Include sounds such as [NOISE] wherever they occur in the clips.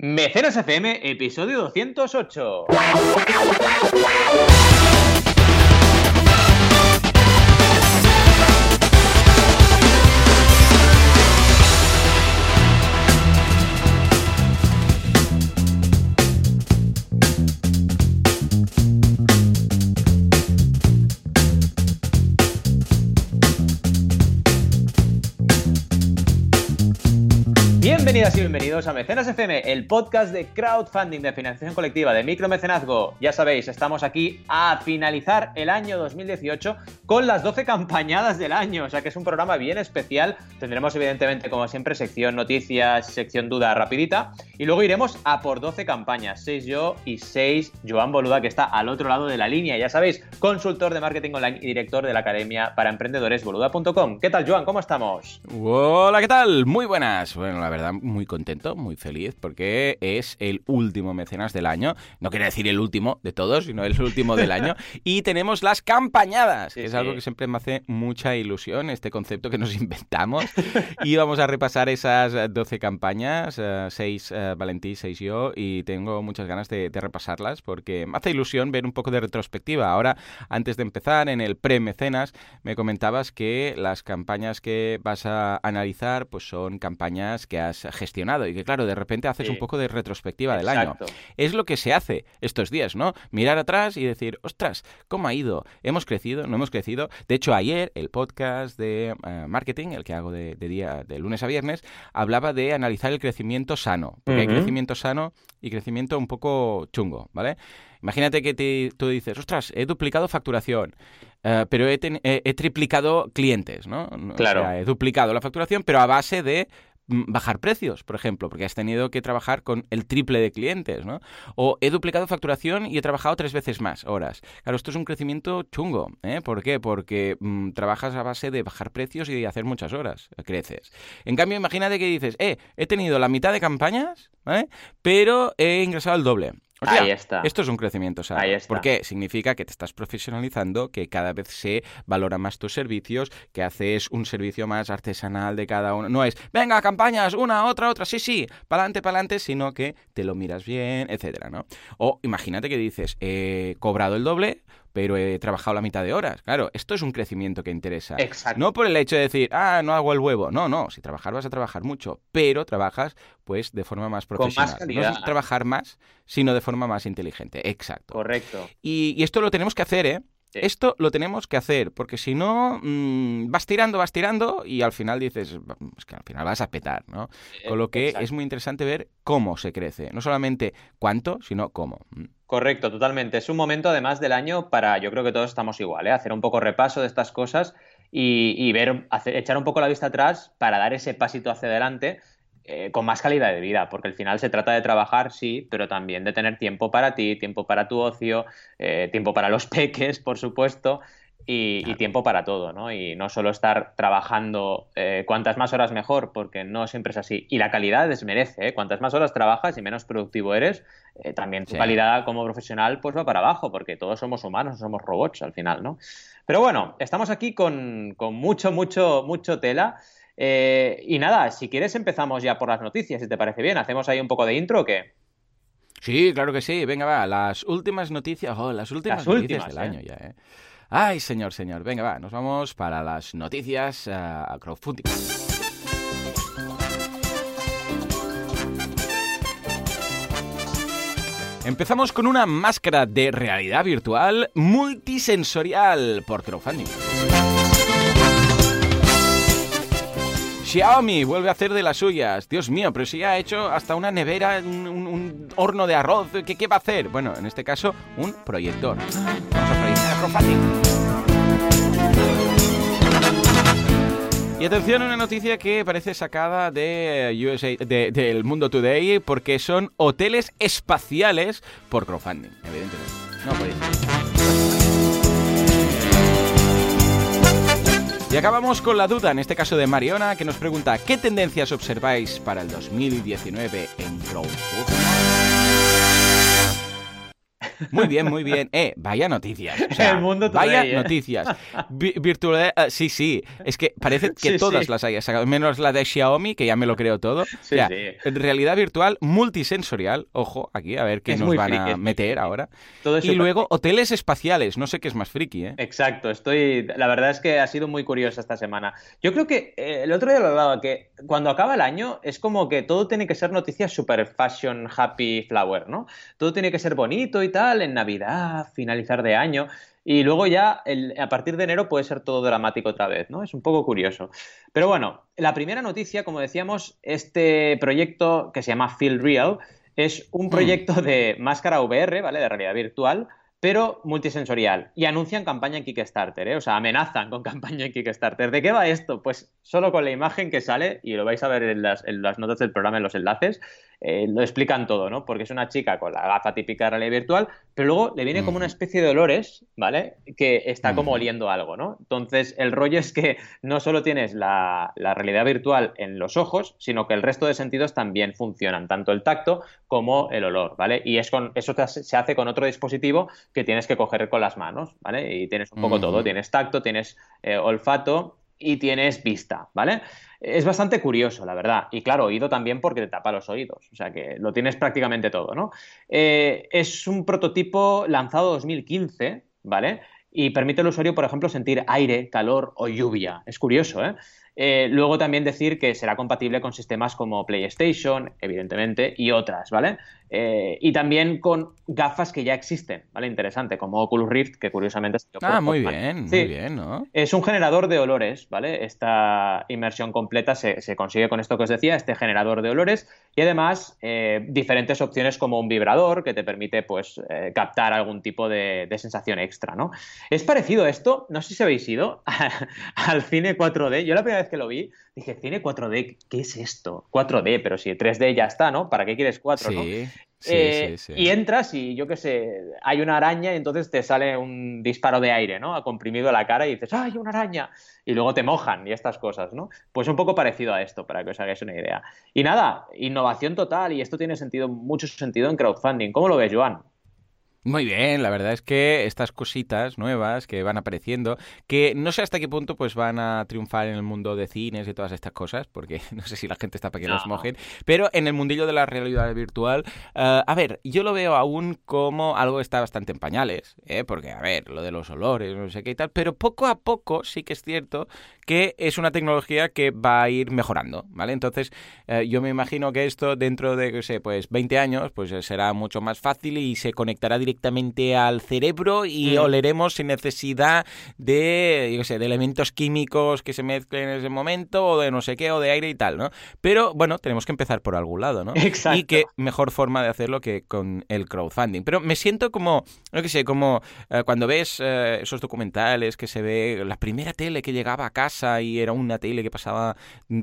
Mecenas FM, episodio 208. Y bienvenidos a Mecenas FM, el podcast de crowdfunding de financiación colectiva de micromecenazgo. Ya sabéis, estamos aquí a finalizar el año 2018 con las 12 campañadas del año, o sea que es un programa bien especial. Tendremos evidentemente, como siempre, sección noticias, sección duda rapidita y luego iremos a por 12 campañas, 6 yo y 6 Joan Boluda, que está al otro lado de la línea. Ya sabéis, consultor de marketing online y director de la Academia para Emprendedores boluda.com. ¿Qué tal, Joan? ¿Cómo estamos? Hola, ¿qué tal? Muy buenas. Bueno, la verdad, muy contento, muy feliz, porque es el último mecenas del año. No quiere decir el último de todos, sino el último del año. [LAUGHS] Y tenemos las campañadas, que es algo que siempre me hace mucha ilusión, este concepto que nos [LAUGHS] inventamos. y vamos a repasar esas 12 campañas, 6 uh, uh, Valentí, 6 yo, y tengo muchas ganas de, de, repasarlas, porque me hace ilusión ver un poco de retrospectiva. Ahora, antes de empezar, en el pre-mecenas, me comentabas que las campañas que vas a analizar, pues son campañas que has gestionado y que claro, de repente haces Sí. un poco de retrospectiva del año. Es lo que se hace estos días, ¿no? Mirar atrás y decir, ostras, ¿cómo ha ido? ¿Hemos crecido? ¿No hemos crecido? De hecho, ayer el podcast de eh, marketing, el que hago de, de día de lunes a viernes, hablaba de analizar el crecimiento sano, porque hay crecimiento sano y crecimiento un poco chungo, ¿vale? Imagínate que te- tú dices, ostras, he duplicado facturación, eh, pero he, ten- he- he triplicado clientes, ¿no? O Claro. sea, he duplicado la facturación, pero a base de bajar precios, por ejemplo, porque has tenido que trabajar con el triple de clientes, ¿no? O he duplicado facturación y he trabajado tres veces más horas. Claro, esto es un crecimiento chungo, ¿eh? ¿Por qué? Porque trabajas a base de bajar precios y de hacer muchas horas, creces. En cambio, imagínate que dices, eh, he tenido la mitad de campañas, ¿vale? Pero he ingresado el doble. Ahí está. Esto es un crecimiento sano. Ahí está. Porque significa que te estás profesionalizando, que cada vez se valora más tus servicios, que haces un servicio más artesanal de cada uno. No es, venga, campañas, una, otra, otra, sí, sí, para adelante, para adelante, sino que te lo miras bien, etcétera, ¿no? O imagínate que dices, he cobrado el doble, pero he trabajado la mitad de horas. Claro, esto es un crecimiento que interesa. Exacto. No por el hecho de decir, ah, no hago el huevo. No, no, si trabajar vas a trabajar mucho, pero trabajas pues de forma más Con profesional. más calidad. No es trabajar más, sino de forma más inteligente. Exacto. Correcto. Y, y esto lo tenemos que hacer, ¿eh? Esto lo tenemos que hacer, porque si no, mm, vas tirando, vas tirando y al final dices, es que al final vas a petar, ¿no? Con lo que Exacto. es muy interesante ver cómo se crece. No solamente cuánto, sino cómo. Mm. Correcto, totalmente. Es un momento además del año para, yo creo que todos estamos igual, ¿eh? hacer un poco repaso de estas cosas y, y ver, hacer- echar un poco la vista atrás para dar ese pasito hacia adelante eh, con más calidad de vida, porque al final se trata de trabajar, sí, pero también de tener tiempo para ti, tiempo para tu ocio, eh, tiempo para los [LAUGHS] peques, por supuesto. Y, tiempo para todo, ¿no? Y no solo estar trabajando eh, cuantas más horas mejor, porque no siempre es así. Y la calidad desmerece, ¿eh? Cuantas más horas trabajas y menos productivo eres, eh, también tu Sí. calidad como profesional pues va para abajo, porque todos somos humanos, no somos robots al final, ¿no? Pero bueno, estamos aquí con, con mucho, mucho, mucho tela. Eh, y nada, si quieres empezamos ya por las noticias, si te parece bien. ¿Hacemos ahí un poco de intro o qué? Sí, claro que sí. Venga, va. Las últimas noticias. Oh, las últimas Las noticias últimas, del ¿eh? año ya, ¿eh? Ay, señor, señor. Venga, va. Nos vamos para las noticias a crowdfunding. Empezamos con una máscara de realidad virtual multisensorial por crowdfunding. Xiaomi vuelve a hacer de las suyas. Dios mío, pero si ya ha hecho hasta una nevera, un, horno de arroz. ¿Qué, va a hacer? Bueno, en este caso, un proyector. Vamos a proyectar a. Y atención, una noticia que parece sacada de USA, de- del Mundo Today, porque son hoteles espaciales por crowdfunding, evidentemente. No podéis. Y acabamos con la duda, en este caso de Mariona, que nos pregunta ¿qué tendencias observáis para el 2019 en crowdfunding? Muy bien, muy bien. Eh, vaya noticias. [LAUGHS] el mundo Vaya ¿eh? noticias. [LAUGHS] virtual, eh, sí, sí. Es que parece [LAUGHS] que todas las hayas sacado, menos la de Xiaomi, que ya me lo creo todo. Sí, sí. Realidad virtual multisensorial. Ojo, aquí, a ver qué nos van a meter ahora. y luego hoteles espaciales. No sé qué es más friki, ¿eh? Exacto. Estoy. La verdad es que ha sido muy curiosa esta semana. Yo creo que eh, el otro día lo hablaba, que cuando acaba el año es como que todo tiene que ser noticias super fashion, happy flower, ¿no? Todo tiene que ser bonito y tal, en Navidad, finalizar de año. Y luego ya a partir de enero puede ser todo dramático otra vez, ¿no? Es un poco curioso. Pero bueno, la primera noticia, como decíamos, este proyecto que se llama Feel Real es un mm. proyecto de máscara VR, ¿vale? De realidad virtual, pero multisensorial. Y anuncian campaña en Kickstarter, ¿eh? o sea, amenazan con [LAUGHS] campaña en Kickstarter. ¿De qué va esto? Pues solo con la imagen que sale, y lo vais a ver en las, en las notas del programa, en los enlaces, eh, lo explican todo, ¿no? Porque es una chica con la gafa típica de realidad virtual, pero luego le viene como una especie de olores, ¿vale? Que está como oliendo algo, ¿no? Entonces, el rollo es que no solo tienes la, realidad virtual en los ojos, sino que el resto de sentidos también funcionan, tanto el tacto como el olor, ¿vale? Y es con, eso se hace con otro dispositivo que tienes que coger con las manos, ¿vale? Y tienes un poco todo, tienes tacto, tienes eh, olfato y tienes vista, ¿vale? Es bastante curioso, la verdad. Y claro, oído también porque te tapa los oídos. O sea que lo tienes prácticamente todo, ¿no? Eh, es un prototipo lanzado 2015, ¿vale? Y permite al usuario, por ejemplo, sentir aire, calor o lluvia. Es curioso, ¿eh? Eh, luego también decir que será compatible con sistemas como PlayStation, evidentemente, y otras, ¿vale? Eh, y también con gafas que ya existen, ¿vale? Interesante, como Oculus Rift, que curiosamente... Ah, muy bien, muy bien, ¿no? Es un generador de olores, ¿vale? Esta inmersión completa se, consigue con esto que os decía, este generador de olores, y además eh, diferentes opciones como un vibrador que te permite, pues, captar algún tipo de, sensación extra, ¿no? Es parecido esto, no sé si habéis ido [LAUGHS] al cine 4D, yo la primera vez que lo vi, dije, cine 4D, ¿qué es esto? 4D, pero si 3D ya está, ¿no? ¿Para qué quieres 4, no? Eh, sí, sí, y entras y yo qué sé, hay una araña y entonces te sale un disparo de aire, ¿no? Ha comprimido la cara y dices, ¡ay, una araña! Y luego te mojan y estas cosas, ¿no? Pues un poco parecido a esto, para que os hagáis una idea. Y nada, innovación total y esto tiene sentido, mucho sentido en crowdfunding. ¿Cómo lo ves, Joan? Muy bien, la verdad es que estas cositas nuevas que van apareciendo, que no sé hasta qué punto pues van a triunfar en el mundo de cines y todas estas cosas, porque [LAUGHS] no sé si la gente está para que los mojen, pero en el mundillo de la realidad virtual, eh, a ver, yo lo veo aún como algo que está bastante en pañales, ¿eh? porque a ver, lo de los olores, no sé qué y tal, pero poco a poco sí que es cierto que es una tecnología que va a ir mejorando, ¿vale? Entonces, eh, yo me imagino que esto dentro de, no sé, pues 20 años, pues será mucho más fácil y se conectará directamente directamente al cerebro y mm. oleremos sin necesidad de, yo sé, de elementos químicos que se mezclen en ese momento o de no sé qué o de aire y tal, ¿no? Pero bueno, tenemos que empezar por algún lado, ¿no? Exacto. Y qué mejor forma de hacerlo que con el crowdfunding. Pero me siento como, no que sé, como eh, cuando ves eh, esos documentales que se ve la primera tele que llegaba a casa y era una tele que pasaba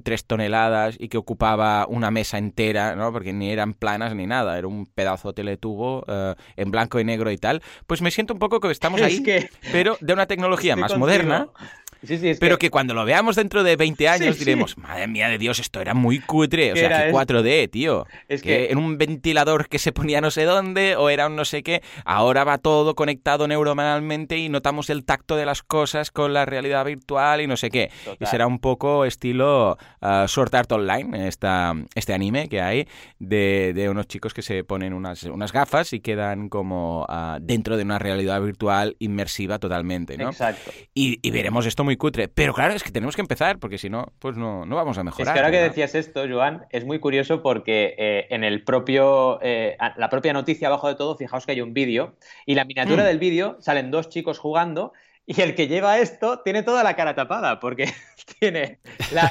tres toneladas y que ocupaba una mesa entera, ¿no? Porque ni eran planas ni nada, era un pedazo de teletubo uh, en blanco y negro y tal, pues me siento un poco que estamos ahí, pero de una tecnología más moderna pero que... cuando lo veamos dentro de 20 años diremos, madre mía de Dios, esto era muy cutre. O sea, que 4D, tío. Es que... en un ventilador que se ponía no sé dónde o era un no sé qué. Ahora va todo conectado neuronalmente y notamos el tacto de las cosas con la realidad virtual y no sé qué. Y será un poco estilo uh, Sword Art Online, esta, este anime que hay de, unos chicos que se ponen unas, unas gafas y quedan como ah, dentro de una realidad virtual inmersiva totalmente, ¿no? Exacto. Y, y veremos esto muy cutre. Pero claro, es que tenemos que empezar, porque si no, pues no, no vamos a mejorar. Es que ahora que decías esto, Joan, es muy curioso porque eh, en el propio, eh, la propia noticia abajo de todo, fijaos que hay un vídeo, y la miniatura mm. del vídeo salen dos chicos jugando. Y el que lleva esto tiene toda la cara tapada, porque [LAUGHS] tiene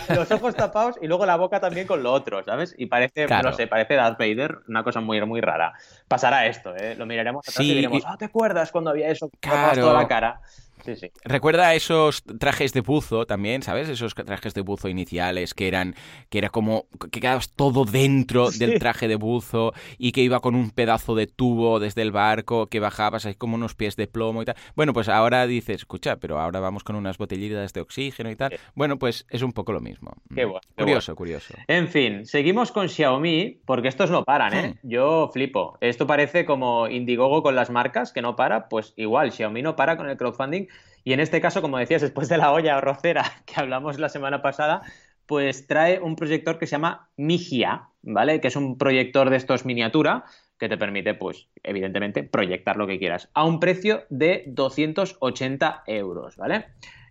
los ojos tapados y luego la boca también con lo otro, ¿sabes? Y parece, no sé, parece Darth Vader, una cosa muy, muy rara. Pasará esto, ¿eh? Lo miraremos atrás y diremos, ah, ¿te acuerdas cuando había eso? Claro. toda la cara. Sí, sí. Recuerda esos trajes de buzo también, ¿sabes? Esos trajes de buzo iniciales que eran, que era como que quedabas todo dentro [LAUGHS] del traje de buzo y que iba con un pedazo de tubo desde el barco, que bajabas ahí como unos pies de plomo y tal. Bueno, pues ahora dices, escucha, pero ahora vamos con unas botellitas de oxígeno y tal. Bueno, pues es un poco lo mismo. Qué bueno. curioso, curioso. En fin, seguimos con Xiaomi, porque estos no paran, ¿eh? Hmm. Yo flipo. Esto parece como Indiegogo con las marcas, que no para, pues igual, Xiaomi no para con el crowdfunding. Y en este caso, como decías, después de la olla rocera [LAUGHS] que hablamos la semana pasada, pues trae un proyector que se llama Migia, ¿vale? Que es un proyector de estos miniatura que te permite, pues, evidentemente, proyectar lo que quieras a un precio de 280 euros, ¿vale?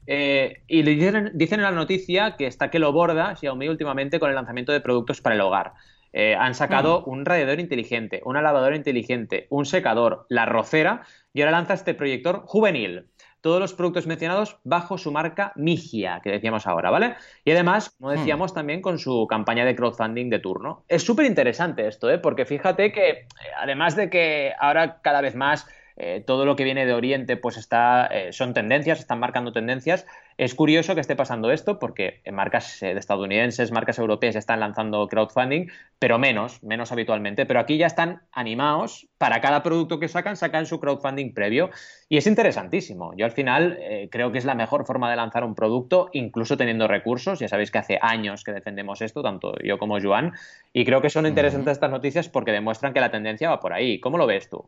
Eh, y dicen, dicen en la noticia que está que lo borda Xiaomi últimamente con el lanzamiento de productos para el hogar. Eh, han sacado un radiador inteligente, una lavadora inteligente, un secador, la rocera y ahora lanza este proyector juvenil. Todos los productos mencionados bajo su marca Migia, que decíamos ahora, ¿vale? Y además, como decíamos, también con su campaña de crowdfunding de turno. Es súper interesante esto, ¿eh? Porque fíjate que, eh, además de que ahora cada vez más eh, todo lo que viene de Oriente pues está, eh, son tendencias, están marcando tendencias. Es curioso que esté pasando esto porque marcas eh, de estadounidenses, marcas europeas están lanzando crowdfunding, pero menos, menos habitualmente. Pero aquí ya están animados, para cada producto que sacan, sacan su crowdfunding previo y es interesantísimo. Yo al final creo que es la mejor forma de lanzar un producto, incluso teniendo recursos. Ya sabéis que hace años que defendemos esto, tanto yo como Joan, y creo que son interesantes estas noticias porque demuestran que la tendencia va por ahí. ¿Cómo lo ves tú?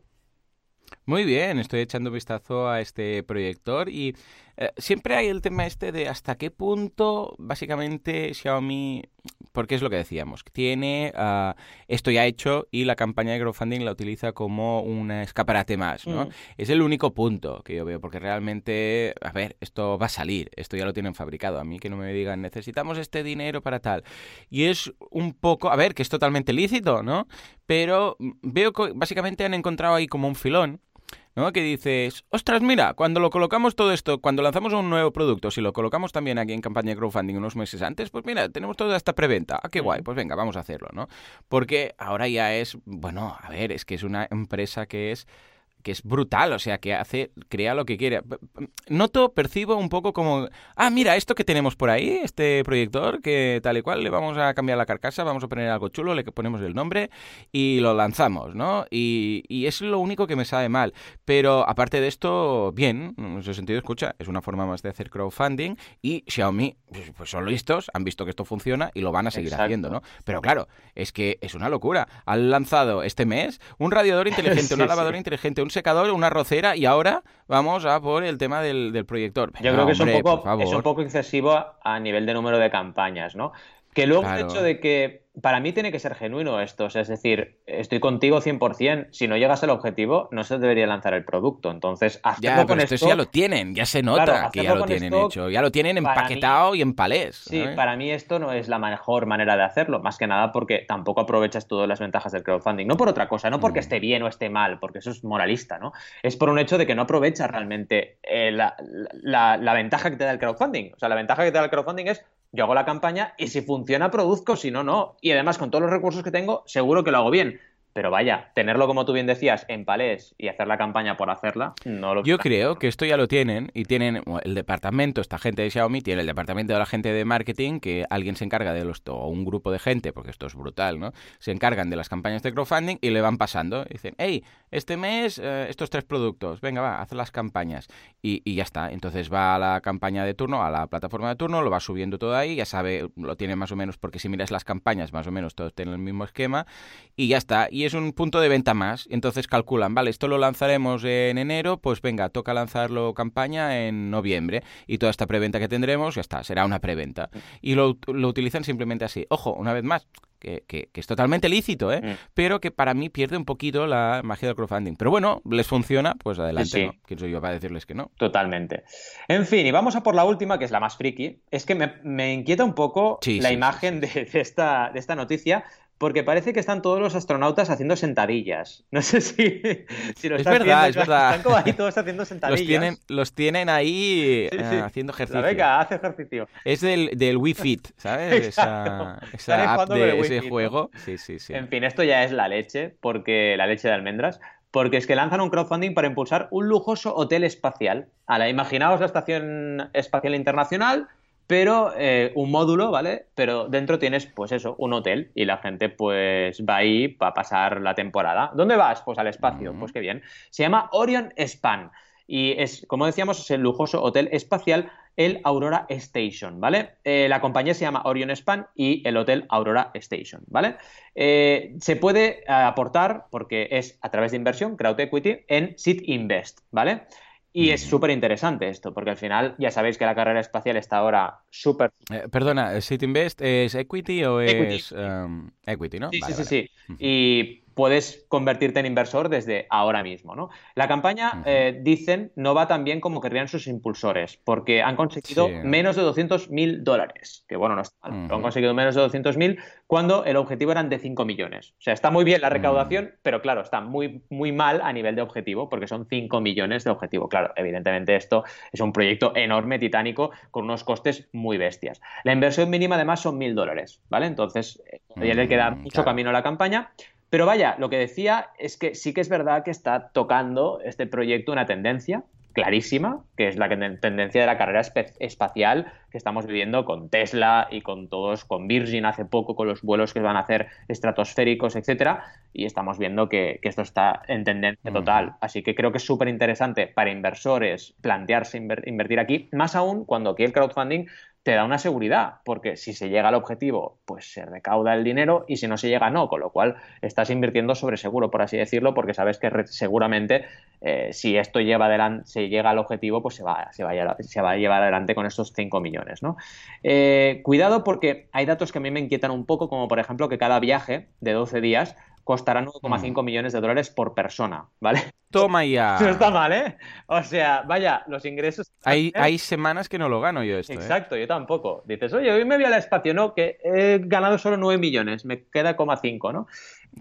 Muy bien, estoy echando vistazo a este proyector y eh, siempre hay el tema este de hasta qué punto básicamente Xiaomi, porque es lo que decíamos, tiene uh, esto ya hecho y la campaña de crowdfunding la utiliza como un escaparate más, ¿no? Mm. Es el único punto que yo veo, porque realmente, a ver, esto va a salir, esto ya lo tienen fabricado, a mí que no me digan necesitamos este dinero para tal. Y es un poco, a ver, que es totalmente lícito, ¿no? Pero veo que básicamente han encontrado ahí como un filón ¿no? Que dices, ostras, mira, cuando lo colocamos todo esto, cuando lanzamos un nuevo producto, si lo colocamos también aquí en campaña de crowdfunding unos meses antes, pues mira, tenemos toda esta preventa. Ah, qué guay, pues venga, vamos a hacerlo, ¿no? Porque ahora ya es, bueno, a ver, es que es una empresa que es que es brutal, o sea, que hace, crea lo que quiere. Noto, percibo un poco como, ah, mira, esto que tenemos por ahí, este proyector, que tal y cual, le vamos a cambiar la carcasa, vamos a poner algo chulo, le ponemos el nombre y lo lanzamos, ¿no? Y, y es lo único que me sabe mal. Pero aparte de esto, bien, en ese sentido, escucha, es una forma más de hacer crowdfunding y Xiaomi, pues son listos, han visto que esto funciona y lo van a seguir Exacto. haciendo, ¿no? Pero claro, es que es una locura. Han lanzado este mes un radiador inteligente, [LAUGHS] Sí, una sí. lavadora inteligente, un secador, una rocera y ahora vamos a por el tema del, del proyector. Yo creo que es, un poco, es un poco excesivo a nivel de número de campañas, ¿no? Que luego Claro. el hecho de que para mí tiene que ser genuino esto, o sea, es decir, estoy contigo 100%, si no llegas al objetivo no se debería lanzar el producto, entonces Ya, con pero esto esto, ya lo tienen, ya se nota Claro, que ya lo con tienen esto, hecho, ya lo tienen empaquetado y en palés. Sí, ¿sabes? para mí esto no es la mejor manera de hacerlo, más que nada porque tampoco aprovechas todas las ventajas del crowdfunding. No por otra cosa, no porque Mm. esté bien o esté mal, porque eso es moralista, ¿no? Es por un hecho de que no aprovechas realmente eh, la, la- la ventaja que te da el crowdfunding. O sea, la ventaja que te da el crowdfunding es yo hago la campaña y si funciona produzco, si no, no. Y además con todos los recursos que tengo, seguro que lo hago bien. Pero vaya, tenerlo como tú bien decías en palés y hacer la campaña por hacerla, no lo Yo creo que esto ya lo tienen y tienen el departamento, esta gente de Xiaomi tiene el departamento de la gente de marketing que alguien se encarga de los o un grupo de gente, porque esto es brutal, ¿no? Se encargan de las campañas de crowdfunding y le van pasando. Y dicen, hey, este mes eh, estos tres productos, venga, va, haz las campañas y, y ya está. Entonces va a la campaña de turno, a la plataforma de turno, lo va subiendo todo ahí, ya sabe, lo tiene más o menos, porque si miras las campañas, más o menos todos tienen el mismo esquema y ya está. Y es un punto de venta más. Entonces calculan, vale, esto lo lanzaremos en enero, pues venga, toca lanzarlo campaña en noviembre. Y toda esta preventa que tendremos, ya está, será una preventa. Y lo, lo utilizan simplemente así. Ojo, una vez más, que, que- que es totalmente lícito, ¿eh? Mm. Pero que para mí pierde un poquito la magia del crowdfunding. Pero bueno, les funciona, pues adelante, Sí. ¿no? ¿Quién soy yo para decirles que no? Totalmente. En fin, y vamos a por la última, que es la más friki. Es que me, me inquieta un poco Sí, la sí, imagen De, de esta, de esta noticia, porque parece que están todos los astronautas haciendo sentadillas. [LAUGHS] No sé si, si lo Es verdad, viendo, es verdad. Están como ahí todos [LAUGHS] haciendo sentadillas. Los tienen, los tienen ahí Sí, eh, sí. haciendo La ejercicio. venga, hace ejercicio. Es del, del Wii Fit, [LAUGHS] ¿sabes? Exacto. Esa, app de ese Fit, ¿no? juego. Sí, sí, sí. En fin, esto ya es la leche, porque la leche de almendras, porque es que lanzan un crowdfunding para impulsar un lujoso hotel espacial. Ahora, imaginaos la Estación Espacial Internacional, pero eh, un módulo, ¿vale? Pero dentro tienes, pues eso, un hotel y la gente pues va ahí para pasar la temporada. ¿Dónde vas? Pues al espacio, pues qué bien. Se llama Orion Span y es, como decíamos, es el lujoso hotel espacial, el Aurora Station, ¿vale? Eh, la compañía se llama Orion Span y el hotel Aurora Station, ¿vale? Eh, se puede aportar, porque es a través de inversión, crowd equity, en Seed Invest, ¿vale? Y es súper interesante esto, porque al final ya sabéis que la carrera espacial está ahora súper... Eh, perdona, ¿Seed Invest es equity o es equity, ¿no? Sí, sí, sí, sí. Y puedes convertirte en inversor desde ahora mismo. ¿no? La campaña, eh, dicen, no va tan bien como querrían sus impulsores, porque han conseguido menos de 200 mil dólares, que bueno, no está mal, han conseguido menos de 200 mil cuando el objetivo eran de 5 millones. O sea, está muy bien la recaudación, pero claro, está muy, muy mal a nivel de objetivo, porque son 5 millones de objetivo. Claro, evidentemente esto es un proyecto enorme, titánico, con unos costes muy bestias. La inversión mínima además son mil dólares, ¿vale? Entonces, todavía le queda mm, mucho camino a la campaña. Pero vaya, lo que decía es que sí que es verdad que está tocando este proyecto una tendencia clarísima, que es la tendencia de la carrera espacial que estamos viviendo con Tesla y con todos, con Virgin hace poco, con los vuelos que van a hacer estratosféricos, etcétera, y estamos viendo que, esto está en tendencia total. Así que creo que es súper interesante para inversores plantearse invertir aquí, más aún cuando aquí el crowdfunding te da una seguridad, porque si se llega al objetivo, pues se recauda el dinero y si no se llega, no, con lo cual estás invirtiendo sobre seguro, por así decirlo, porque sabes que seguramente eh, si esto lleva adelante, se llega al objetivo, pues se va, se va, a, se va a llevar adelante con estos 5 millones. ¿no? Eh, cuidado porque hay datos que a mí me inquietan un poco, como por ejemplo que cada viaje de 12 días costará 9,5 mm. millones de dólares por persona, ¿vale? Toma ya. [LAUGHS] No está mal, ¿eh? O sea, vaya, los ingresos. Hay, hay semanas que no lo gano yo esto. ¿eh? Exacto, yo tampoco. Dices, oye, hoy me voy al espacio, no, que he ganado solo 9 millones, me queda 5, ¿no?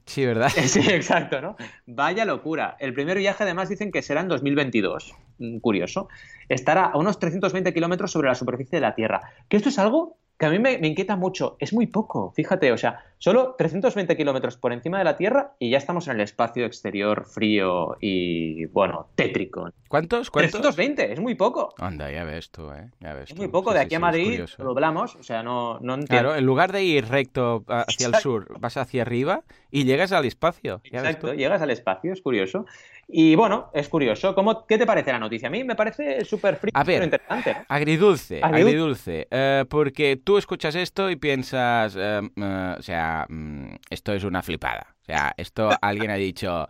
Sí, ¿verdad? [LAUGHS] Sí, exacto, ¿no? Vaya locura. El primer viaje, además, dicen que será en 2022. Mm, curioso. Estará a unos 320 kilómetros sobre la superficie de la Tierra. Que esto es algo que a mí me, inquieta mucho. Es muy poco, fíjate, o sea, solo 320 kilómetros por encima de la Tierra y ya estamos en el espacio exterior frío y, bueno, tétrico. ¿Cuántos? ¿Cuántos? 320, es muy poco. Anda, ya ves tú, ¿eh? Ya ves es muy poco, de aquí a Madrid lo doblamos, o sea, no, no entiendo. Claro, en lugar de ir recto hacia el sur, vas hacia arriba y llegas al espacio. Exacto, llegas al espacio, es curioso. Y bueno, es curioso. ¿Cómo, ¿Qué te parece la noticia? A mí me parece súper frío, interesante. Agridulce, agridulce. Eh, porque tú escuchas esto y piensas, eh, eh, o sea, mm, esto es una flipada. O sea, esto [LAUGHS] alguien ha dicho...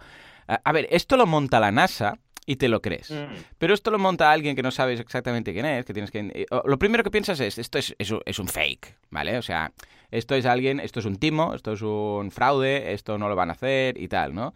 a ver, esto lo monta la NASA y te lo crees. Mm. Pero esto lo monta alguien que no sabes exactamente quién es, que tienes que... Lo primero que piensas es, esto es, es, un fake, ¿vale? O sea, esto es alguien, esto es un timo, esto es un fraude, esto no lo van a hacer y tal, ¿no?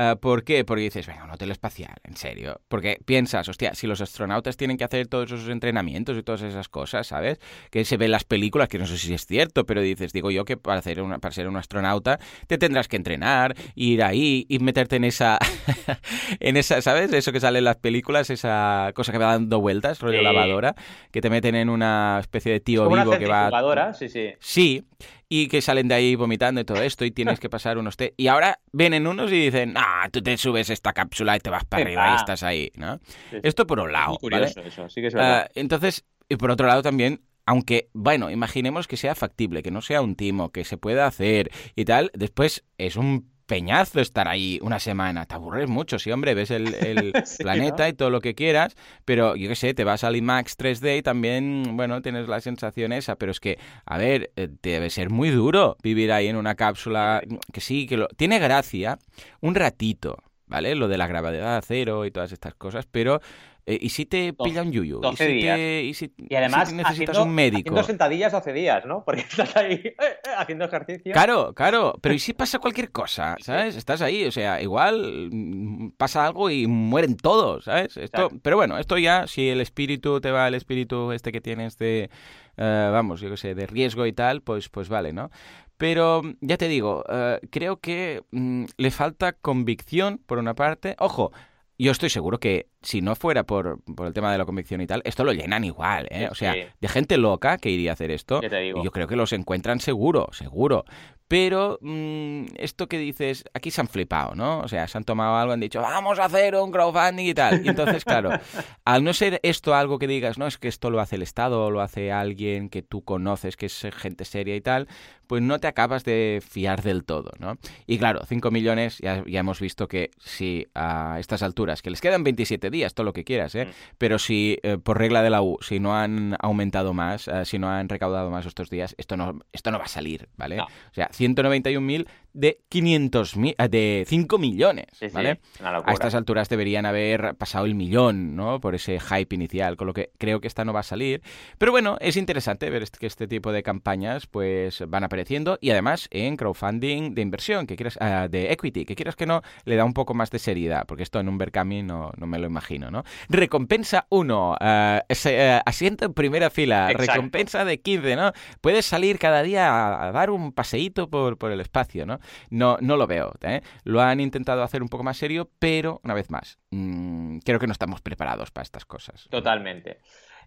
Ah, ¿Por qué? Porque dices, venga, un hotel espacial, en serio. Porque piensas, hostia, si los astronautas tienen que hacer todos esos entrenamientos y todas esas cosas, ¿sabes? Que se ven en las películas, que no sé si es cierto, pero dices, digo yo que para, hacer una, para ser un astronauta te tendrás que entrenar, ir ahí y meterte en esa, [LAUGHS] en esa, ¿sabes? Eso que sale en las películas, esa cosa que va dando vueltas, rollo lavadora, que te meten en una especie de tío vivo que va... sí, sí. Sí, y que salen de ahí vomitando y todo esto y tienes que pasar unos test. Y ahora vienen unos y dicen, ah, tú te subes esta cápsula y te vas para arriba y [LAUGHS] estás ahí, ¿no? Esto por un lado. curioso eso, sí que es verdad. Ah, entonces, y por otro lado también, aunque, bueno, imaginemos que sea factible, que no sea un timo, que se pueda hacer y tal, después es un peñazo estar ahí una semana. Te aburres mucho, sí, hombre, ves el, [LAUGHS] planeta y todo lo que quieras, pero yo qué sé, te vas al IMAX 3D y también, bueno, tienes la sensación esa, pero es que, a ver, eh, debe ser muy duro vivir ahí en una cápsula, que sí, que lo... tiene gracia un ratito, ¿vale? Lo de la gravedad cero y todas estas cosas, pero eh, ¿Y si te pilla un yuyu? ¿Y, si Te, y, además, necesitas un médico? Haciendo sentadillas 12 días, ¿no? Porque [LAUGHS] estás ahí eh, eh, haciendo ejercicio. Claro, claro. Pero ¿y si pasa cualquier cosa? [LAUGHS] ¿Sabes? Estás ahí, o sea, igual mm, pasa algo y mueren todos, ¿sabes? Esto, Pero bueno, esto ya, si el espíritu te va, el espíritu este que tienes de, vamos, yo qué sé, de riesgo y tal, pues, pues vale, ¿no? Pero ya te digo, creo que mm, le falta convicción por una parte. Ojo, yo estoy seguro que si no fuera por, el tema de la convicción y tal, esto lo llenan igual, ¿eh? O sea, de gente loca que iría a hacer esto, y yo creo que los encuentran seguro, seguro. pero mm, esto que dices, aquí se han flipado, ¿no? O sea, se han tomado algo, han dicho, vamos a hacer un crowdfunding y tal. Y entonces, claro, [LAUGHS] al no ser esto algo que digas, no, es que esto lo hace el Estado o lo hace alguien que tú conoces, que es gente seria y tal, pues no te acabas de fiar del todo, ¿no? Y claro, 5 millones, ya, hemos visto que si a estas alturas, que les quedan 27 días, todo lo que quieras, ¿eh? Mm. Pero si eh, por regla de la U, si no han aumentado más, eh, si no han recaudado más estos días, esto no, esto no va a salir, ¿vale? O sea, 191.000 de 500.000, eh, de 5 millones, ¿vale? a estas alturas deberían haber pasado el millón, ¿no? Por ese hype inicial, con lo que creo que esta no va a salir. Pero bueno, es interesante ver que este tipo de campañas pues van apareciendo y además en crowdfunding de inversión, que quieras, ah, de equity, que quieras que no, le da un poco más de seriedad, porque esto en un Berkami no, no me lo imagino, ¿no? Recompensa 1, ah, ah, asiento en primera fila, recompensa de 15, ¿no? Puedes salir cada día a, dar un paseíto por, por el espacio, ¿no? No, no lo veo. ¿eh? Lo han intentado hacer un poco más serio, pero una vez más, mm, creo que no estamos preparados para estas cosas. Totalmente.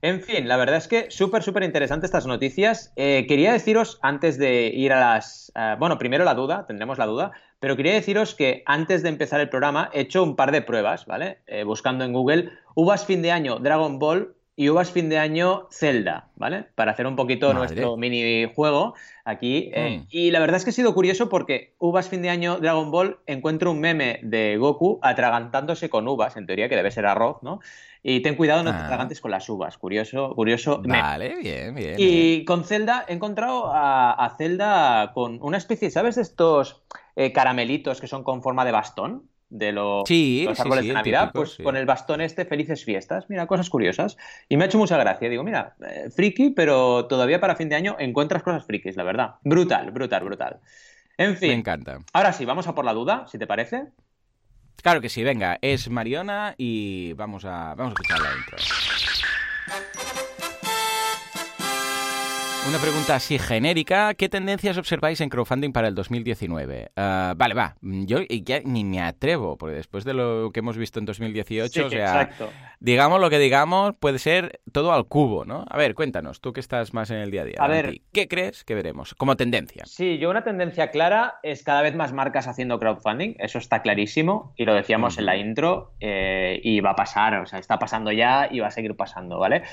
En fin, la verdad es que súper, súper interesante estas noticias. Eh, quería deciros, antes de ir a las... Eh, bueno, primero la duda, tendremos la duda, pero quería deciros que antes de empezar el programa he hecho un par de pruebas, ¿vale? buscando en Google uvas fin de año Dragon Ball y uvas fin de año Zelda, ¿vale? Para hacer un poquito nuestro minijuego aquí. Eh, mm. Y la verdad es que ha sido curioso porque uvas fin de año Dragon Ball encuentro un meme de Goku atragantándose con uvas, en teoría que debe ser arroz, ¿no? Y ten cuidado, no te ah. atragantes con las uvas. Curioso, curioso. Vale, bien, bien. Y con Zelda he encontrado a, Zelda con una especie, ¿sabes? De estos eh, caramelitos que son con forma de bastón de los, árboles de Navidad, pues con el bastón este, felices fiestas. Mira, cosas curiosas. Y me ha hecho mucha gracia. Digo, mira, eh, friki, pero todavía para fin de año encuentras cosas frikis, la verdad. Brutal, brutal, brutal. En fin. Me encanta. Ahora sí, vamos a por la duda, si te parece. Claro que sí, venga, es Mariona y vamos a, vamos a escuchar la intro. Una pregunta así genérica. ¿Qué tendencias observáis en crowdfunding para el 2019? Ah, vale, va. Yo ya ni me atrevo, porque después de lo que hemos visto en 2018, o sea, digamos lo que digamos, puede ser todo al cubo, ¿no? A ver, cuéntanos, tú que estás más en el día a día. A ver, ¿qué crees que veremos como tendencia? Sí, yo una tendencia clara es cada vez más marcas haciendo crowdfunding, eso está clarísimo, y lo decíamos en la intro, eh, y va a pasar, o sea, está pasando ya y va a seguir pasando, ¿vale?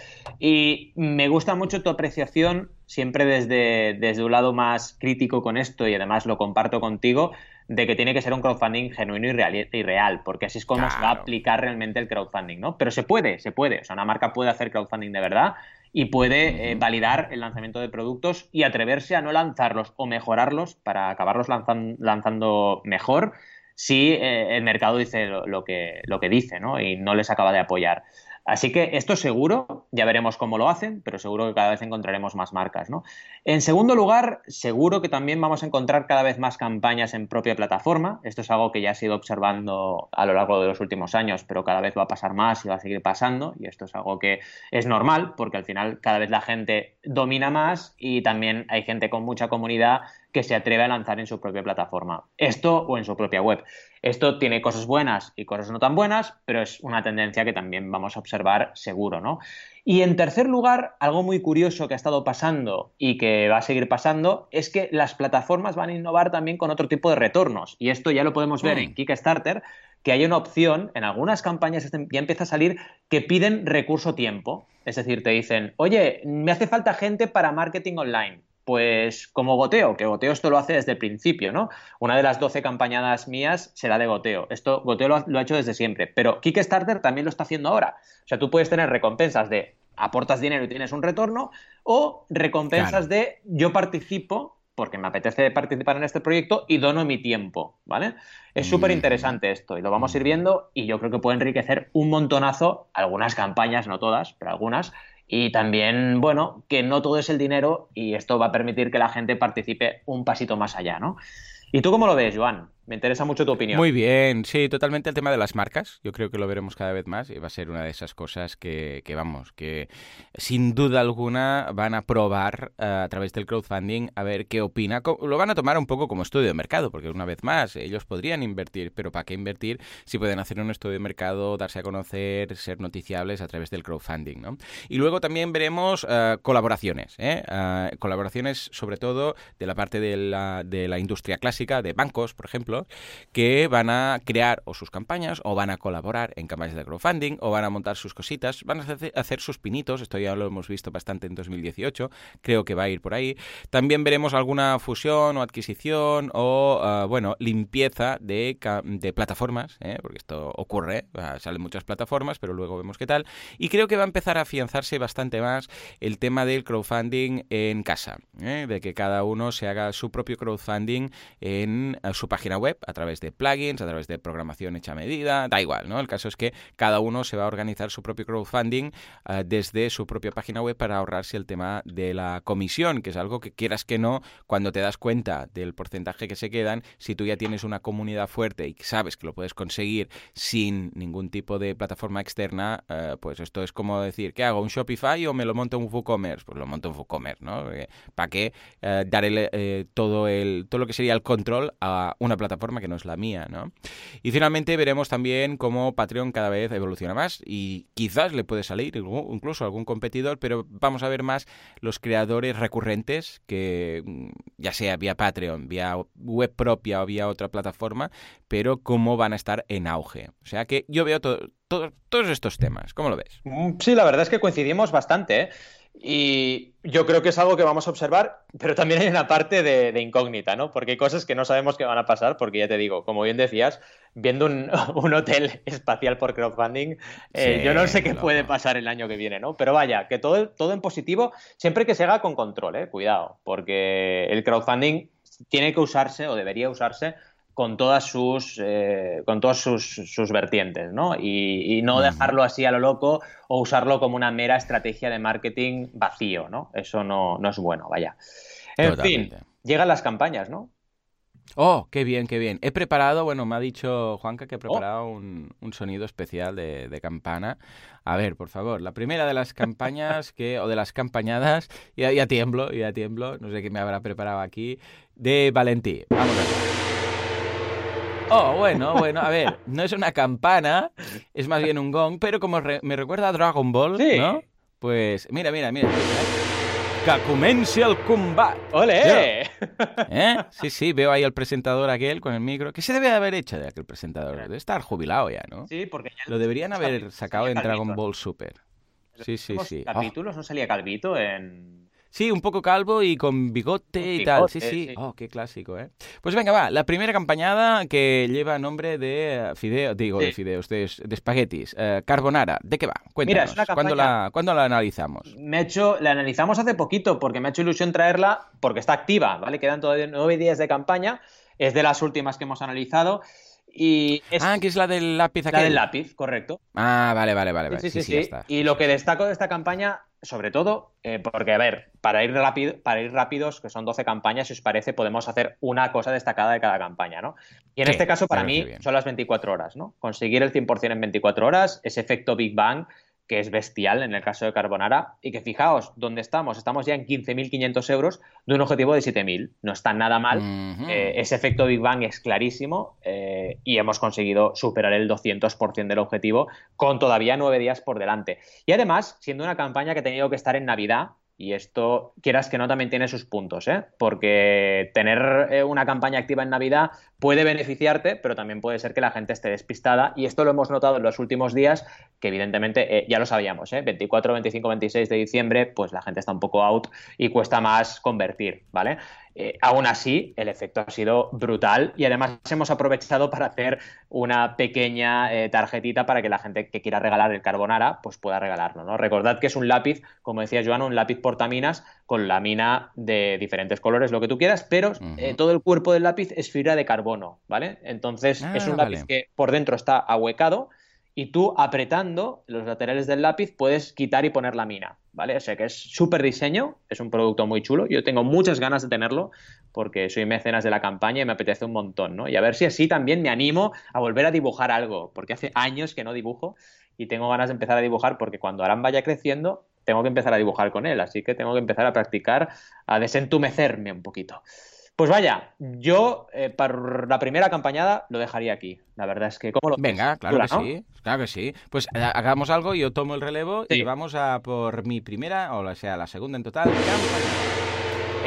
Y me gusta mucho tu apreciación siempre desde, desde un lado más crítico con esto y además lo comparto contigo, de que tiene que ser un crowdfunding genuino y real, y real porque así es como se va a aplicar realmente el crowdfunding, ¿no? Pero se puede, se puede. O sea, una marca puede hacer crowdfunding de verdad y puede eh, validar el lanzamiento de productos y atreverse a no lanzarlos o mejorarlos para acabarlos lanzando mejor si eh, el mercado dice lo, que, lo que dice, ¿no? Y no les acaba de apoyar. Así que esto seguro, ya veremos cómo lo hacen, pero seguro que cada vez encontraremos más marcas. ¿no? En segundo lugar, seguro que también vamos a encontrar cada vez más campañas en propia plataforma. Esto es algo que ya he ido observando a lo largo de los últimos años, pero cada vez va a pasar más y va a seguir pasando. Y esto es algo que es normal, porque al final cada vez la gente domina más y también hay gente con mucha comunidad que se atreve a lanzar en su propia plataforma. Esto o en su propia web. Esto tiene cosas buenas y cosas no tan buenas, pero es una tendencia que también vamos a observar seguro, ¿no? Y en tercer lugar, algo muy curioso que ha estado pasando y que va a seguir pasando es que las plataformas van a innovar también con otro tipo de retornos. Y esto ya lo podemos ver mm. en Kickstarter, que hay una opción, en algunas campañas ya empieza a salir, que piden recurso tiempo. Es decir, te dicen, oye, me hace falta gente para marketing online pues como goteo, que goteo esto lo hace desde el principio, ¿no? Una de las 12 campañadas mías será de goteo. Esto goteo lo ha, hecho desde siempre, pero Kickstarter también lo está haciendo ahora. O sea, tú puedes tener recompensas de aportas dinero y tienes un retorno o recompensas de yo participo porque me apetece participar en este proyecto y dono mi tiempo, ¿vale? Es súper interesante esto y lo vamos a ir viendo y yo creo que puede enriquecer un montonazo algunas campañas, no todas, pero algunas, y también, bueno, que no todo es el dinero y esto va a permitir que la gente participe un pasito más allá, ¿no? ¿Y tú cómo lo ves, Joan? Me interesa mucho tu opinión. Muy bien, sí, totalmente el tema de las marcas. Yo creo que lo veremos cada vez más y va a ser una de esas cosas que, vamos, que sin duda alguna van a probar eh, a través del crowdfunding a ver qué opina. Lo van a tomar un poco como estudio de mercado, porque una vez más, ellos podrían invertir, pero ¿para qué invertir si pueden hacer un estudio de mercado, darse a conocer, ser noticiables a través del crowdfunding? ¿no? Y luego también veremos eh, colaboraciones, ¿eh? colaboraciones sobre todo de la parte de la, de la industria clásica, de bancos, por ejemplo que van a crear o sus campañas o van a colaborar en campañas de crowdfunding o van a montar sus cositas, van a hacer sus pinitos, esto ya lo hemos visto bastante en 2018, creo que va a ir por ahí. También veremos alguna fusión o adquisición o, ah, bueno, limpieza de, de plataformas, ¿eh? porque esto ocurre, salen muchas plataformas, pero luego vemos qué tal. Y creo que va a empezar a afianzarse bastante más el tema del crowdfunding en casa, ¿eh? de que cada uno se haga su propio crowdfunding en su página web a través de plugins, a través de programación hecha a medida, da igual, ¿no? El caso es que cada uno se va a organizar su propio crowdfunding eh, desde su propia página web para ahorrarse el tema de la comisión, que es algo que quieras que no, cuando te das cuenta del porcentaje que se quedan, si tú ya tienes una comunidad fuerte y sabes que lo puedes conseguir sin ningún tipo de plataforma externa, eh, pues esto es como decir, ¿qué hago? ¿Un Shopify o me lo monto en un WooCommerce? Pues lo monto en WooCommerce, ¿no? ¿Para qué eh, darle todo, el, todo lo que sería el control a una plataforma que no es la mía, ¿no? Y finalmente veremos también cómo Patreon cada vez evoluciona más y quizás le puede salir incluso algún competidor, pero vamos a ver más los creadores recurrentes que mm, ya sea vía Patreon, vía web propia o vía otra plataforma, pero cómo van a estar en auge. O sea que yo veo todos estos temas. ¿Cómo lo ves? Mm, sí, la verdad es que coincidimos bastante. ¿eh? Y yo creo que es algo que vamos a observar, pero también hay una parte de, incógnita, ¿no? Porque hay cosas que no sabemos que van a pasar, porque ya te digo, como bien decías, viendo un, [LAUGHS] hotel espacial por crowdfunding, eh, yo no sé qué puede pasar el año que viene, ¿no? Pero vaya, que todo, todo en positivo, siempre que se haga con control, ¿eh? Cuidado, porque el crowdfunding tiene que usarse o debería usarse con todas sus, eh, con todas sus, vertientes, ¿no? Y, no dejarlo así a lo loco o usarlo como una mera estrategia de marketing vacío, ¿no? Eso no, no es bueno, vaya. En fin, llegan las campañas, ¿no? Oh, qué bien, qué bien. He preparado, bueno, me ha dicho Juanca que he preparado oh. un, sonido especial de, de, campana. A ver, por favor, la primera de las campañas [LAUGHS] que, o de las campañadas, ya, ya tiemblo, ya tiemblo, no sé qué me habrá preparado aquí, de Valentí. Vamos a ver. Oh, bueno, bueno, a ver, no es una campana, es más bien un gong, pero como me recuerda a Dragon Ball, ¿no? Pues mira, mira, mira. Que el. ¡Ole! ¿Eh? Sí, sí, veo ahí al presentador aquel con el micro. ¿Qué se debe haber hecho de aquel presentador? Debe estar jubilado ya, ¿no? Sí, porque ya Lo deberían haber sacado en Dragon Ball Super. Sí, sí, sí. capítulos? ¿No salía Calvito en Sí, un poco calvo y con bigote y tal. Sí, sí, Oh, qué clásico, ¿eh? Pues venga, va. La primera campañada que lleva nombre de fideo, digo, de fideos, de, espaguetis. Eh, carbonara. ¿De qué va? Cuéntanos. Mira, ¿Cuándo, la, ¿Cuándo la analizamos? Me ha hecho, la analizamos hace poquito porque me ha hecho ilusión traerla porque está activa, ¿vale? Quedan todavía nueve días de campaña. Es de las últimas que hemos analizado. Y ah, que es la del lápiz La del lápiz, correcto. Ah, vale, vale, vale. Sí, sí, sí. Y lo que destaco de esta campaña sobre todo, eh, porque, a ver, para ir, rápido, para ir rápidos, que son 12 campañas, si os parece, podemos hacer una cosa destacada de cada campaña, ¿no? Y en este caso, para mí, son las 24 horas, ¿no? Conseguir el 100% en 24 horas, ese efecto Big Bang que es bestial en el caso de Carbonara, y que fijaos, ¿dónde estamos? Estamos ya en 15.500 euros de un objetivo de 7.000. No está nada mal. Eh, ese efecto Big Bang es clarísimo eh, y hemos conseguido superar el 200% del objetivo con todavía nueve días por delante. Y además, siendo una campaña que ha tenido que estar en Navidad, y esto, quieras que no, también tiene sus puntos, ¿eh? Porque tener eh, una campaña activa en Navidad puede beneficiarte, pero también puede ser que la gente esté despistada. Y esto lo hemos notado en los últimos días, que evidentemente eh, ya lo sabíamos, ¿eh? 24, 25, 26 de diciembre, pues la gente está un poco out y cuesta más convertir, ¿vale? Eh, aún así, el efecto ha sido brutal y además hemos aprovechado para hacer una pequeña eh, tarjetita para que la gente que quiera regalar el carbonara pues pueda regalarlo. ¿no? Recordad que es un lápiz, como decía Joan, un lápiz portaminas con lámina de diferentes colores, lo que tú quieras, pero eh, todo el cuerpo del lápiz es fibra de carbono, ¿vale? Entonces es un ah, lápiz que por dentro está ahuecado y tú apretando los laterales del lápiz puedes quitar y poner la mina, ¿vale? O sea que es súper diseño, es un producto muy chulo, yo tengo muchas ganas de tenerlo porque soy mecenas de la campaña y me apetece un montón, ¿no? Y a ver si así también me animo a volver a dibujar algo, porque hace años que no dibujo y tengo ganas de empezar a dibujar porque cuando Aran vaya creciendo tengo que empezar a dibujar con él, así que tengo que empezar a practicar, a desentumecerme un poquito. Pues vaya, yo eh, para la primera campañada lo dejaría aquí. La verdad es que, ¿cómo lo Venga, claro que sí, claro que sí. Pues eh, hagamos algo, yo tomo el relevo y vamos a por mi primera, o sea, la segunda en total, campaña.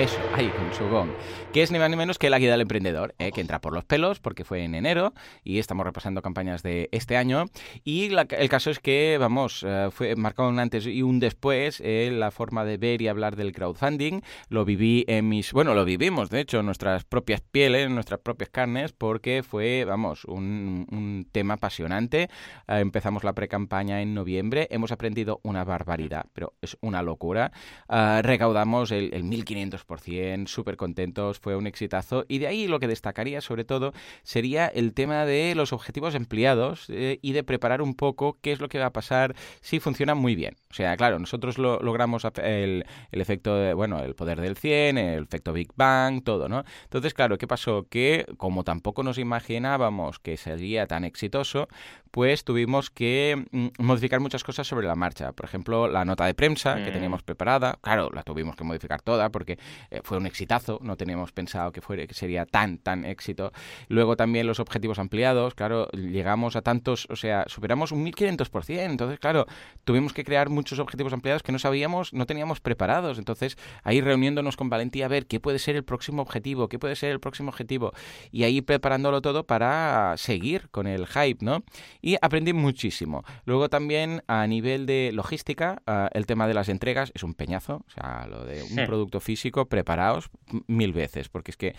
Eso, ahí, con su gong. Que es ni más ni menos que la guía del emprendedor, ¿eh? que entra por los pelos porque fue en enero y estamos repasando campañas de este año. Y el caso es que, vamos, eh, fue marcado un antes y un después eh, la forma de ver y hablar del crowdfunding. Lo viví en mis. Bueno, lo vivimos, de hecho, en nuestras propias pieles, en nuestras propias carnes, porque fue, vamos, un, tema apasionante. empezamos la pre-campaña en noviembre. Hemos aprendido una barbaridad, pero es una locura. recaudamos el, el 1500 100%, súper contentos, fue un exitazo. Y de ahí lo que destacaría sobre todo sería el tema de los objetivos empleados eh, y de preparar un poco qué es lo que va a pasar si funciona muy bien. O sea, claro, nosotros lo, logramos el, el, efecto, de, bueno, el poder del 100, el efecto Big Bang, todo, ¿no? Entonces, claro, ¿qué pasó? Que como tampoco nos imaginábamos que sería tan exitoso, pues tuvimos que mm, modificar muchas cosas sobre la marcha. Por ejemplo, la nota de prensa que mm. teníamos preparada, claro, la tuvimos que modificar toda porque eh, fue un exitazo, no teníamos pensado que, fuera, que sería tan, tan éxito. Luego también los objetivos ampliados, claro, llegamos a tantos, o sea, superamos un 1500%, entonces, claro, tuvimos que crear muchos objetivos ampliados que no sabíamos, no teníamos preparados, entonces ahí reuniéndonos con valentía a ver qué puede ser el próximo objetivo, qué puede ser el próximo objetivo, y ahí preparándolo todo para seguir con el hype, ¿no? Y aprendí muchísimo. Luego también a nivel de logística, ah, el tema de las entregas es un peñazo, o sea, lo de un producto físico, preparaos mil veces, porque es que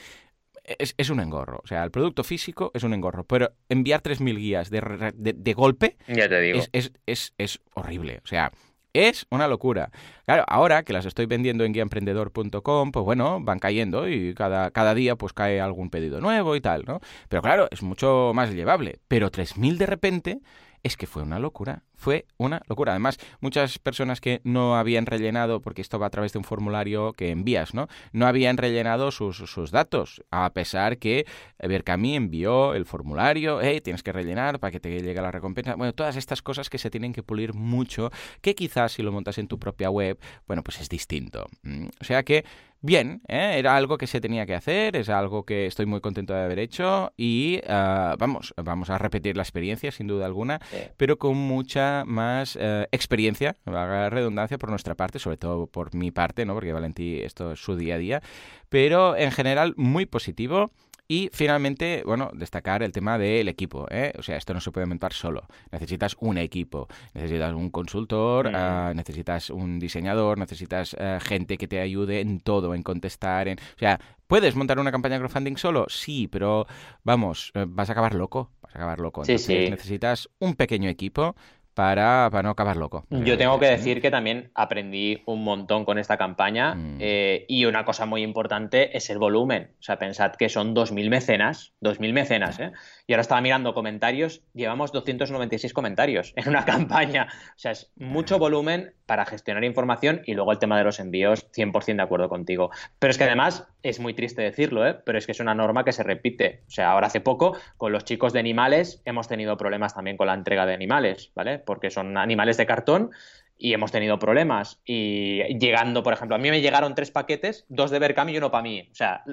es, un engorro. O sea, el producto físico es un engorro, pero enviar 3.000 guías de, de, golpe ya te digo. Es, es, es, horrible. O sea, es una locura. Claro, ahora que las estoy vendiendo en guiaemprendedor.com, pues bueno, van cayendo y cada, cada día pues cae algún pedido nuevo y tal, ¿no? Pero claro, es mucho más llevable. Pero 3.000 de repente es que fue una locura. Fue una locura. Además, muchas personas que no habían rellenado, porque esto va a través de un formulario que envías, ¿no? No habían rellenado sus, sus datos, a pesar que Berkami envió el formulario, hey, tienes que rellenar para que te llegue la recompensa. Bueno, todas estas cosas que se tienen que pulir mucho, que quizás si lo montas en tu propia web, bueno, pues es distinto. Mm, o sea que bien, ¿eh? era algo que se tenía que hacer, es algo que estoy muy contento de haber hecho y ah, vamos, vamos a repetir la experiencia sin duda alguna, pero con mucha más eh, experiencia, la redundancia por nuestra parte, sobre todo por mi parte, ¿no? porque Valentí esto es su día a día, pero en general muy positivo. Y finalmente, bueno, destacar el tema del equipo. ¿eh? O sea, esto no se puede montar solo. Necesitas un equipo, necesitas un consultor, mm. ah, necesitas un diseñador, necesitas eh, gente que te ayude en todo, en contestar. En... O sea, ¿puedes montar una campaña de crowdfunding solo? Sí, pero vamos, eh, vas a acabar loco. Vas a acabar loco. Entonces, necesitas un pequeño equipo para, para no acabar loco. Yo tengo que decir que también aprendí un montón con esta campaña mm. eh, y una cosa muy importante es el volumen. O sea, pensad que son 2.000 mecenas, 2.000 mecenas, ¿eh? Y ahora estaba mirando comentarios, llevamos 296 comentarios en una [LAUGHS] campaña. O sea, es mucho volumen para gestionar información y luego el tema de los envíos, 100% de acuerdo contigo. Pero es que además, es muy triste decirlo, ¿eh? pero es que es una norma que se repite. O sea, ahora hace poco, con los chicos de animales, hemos tenido problemas también con la entrega de animales, ¿vale? Porque son animales de cartón y hemos tenido problemas. Y llegando, por ejemplo, a mí me llegaron tres paquetes, dos de Berkami y uno para mí. O sea,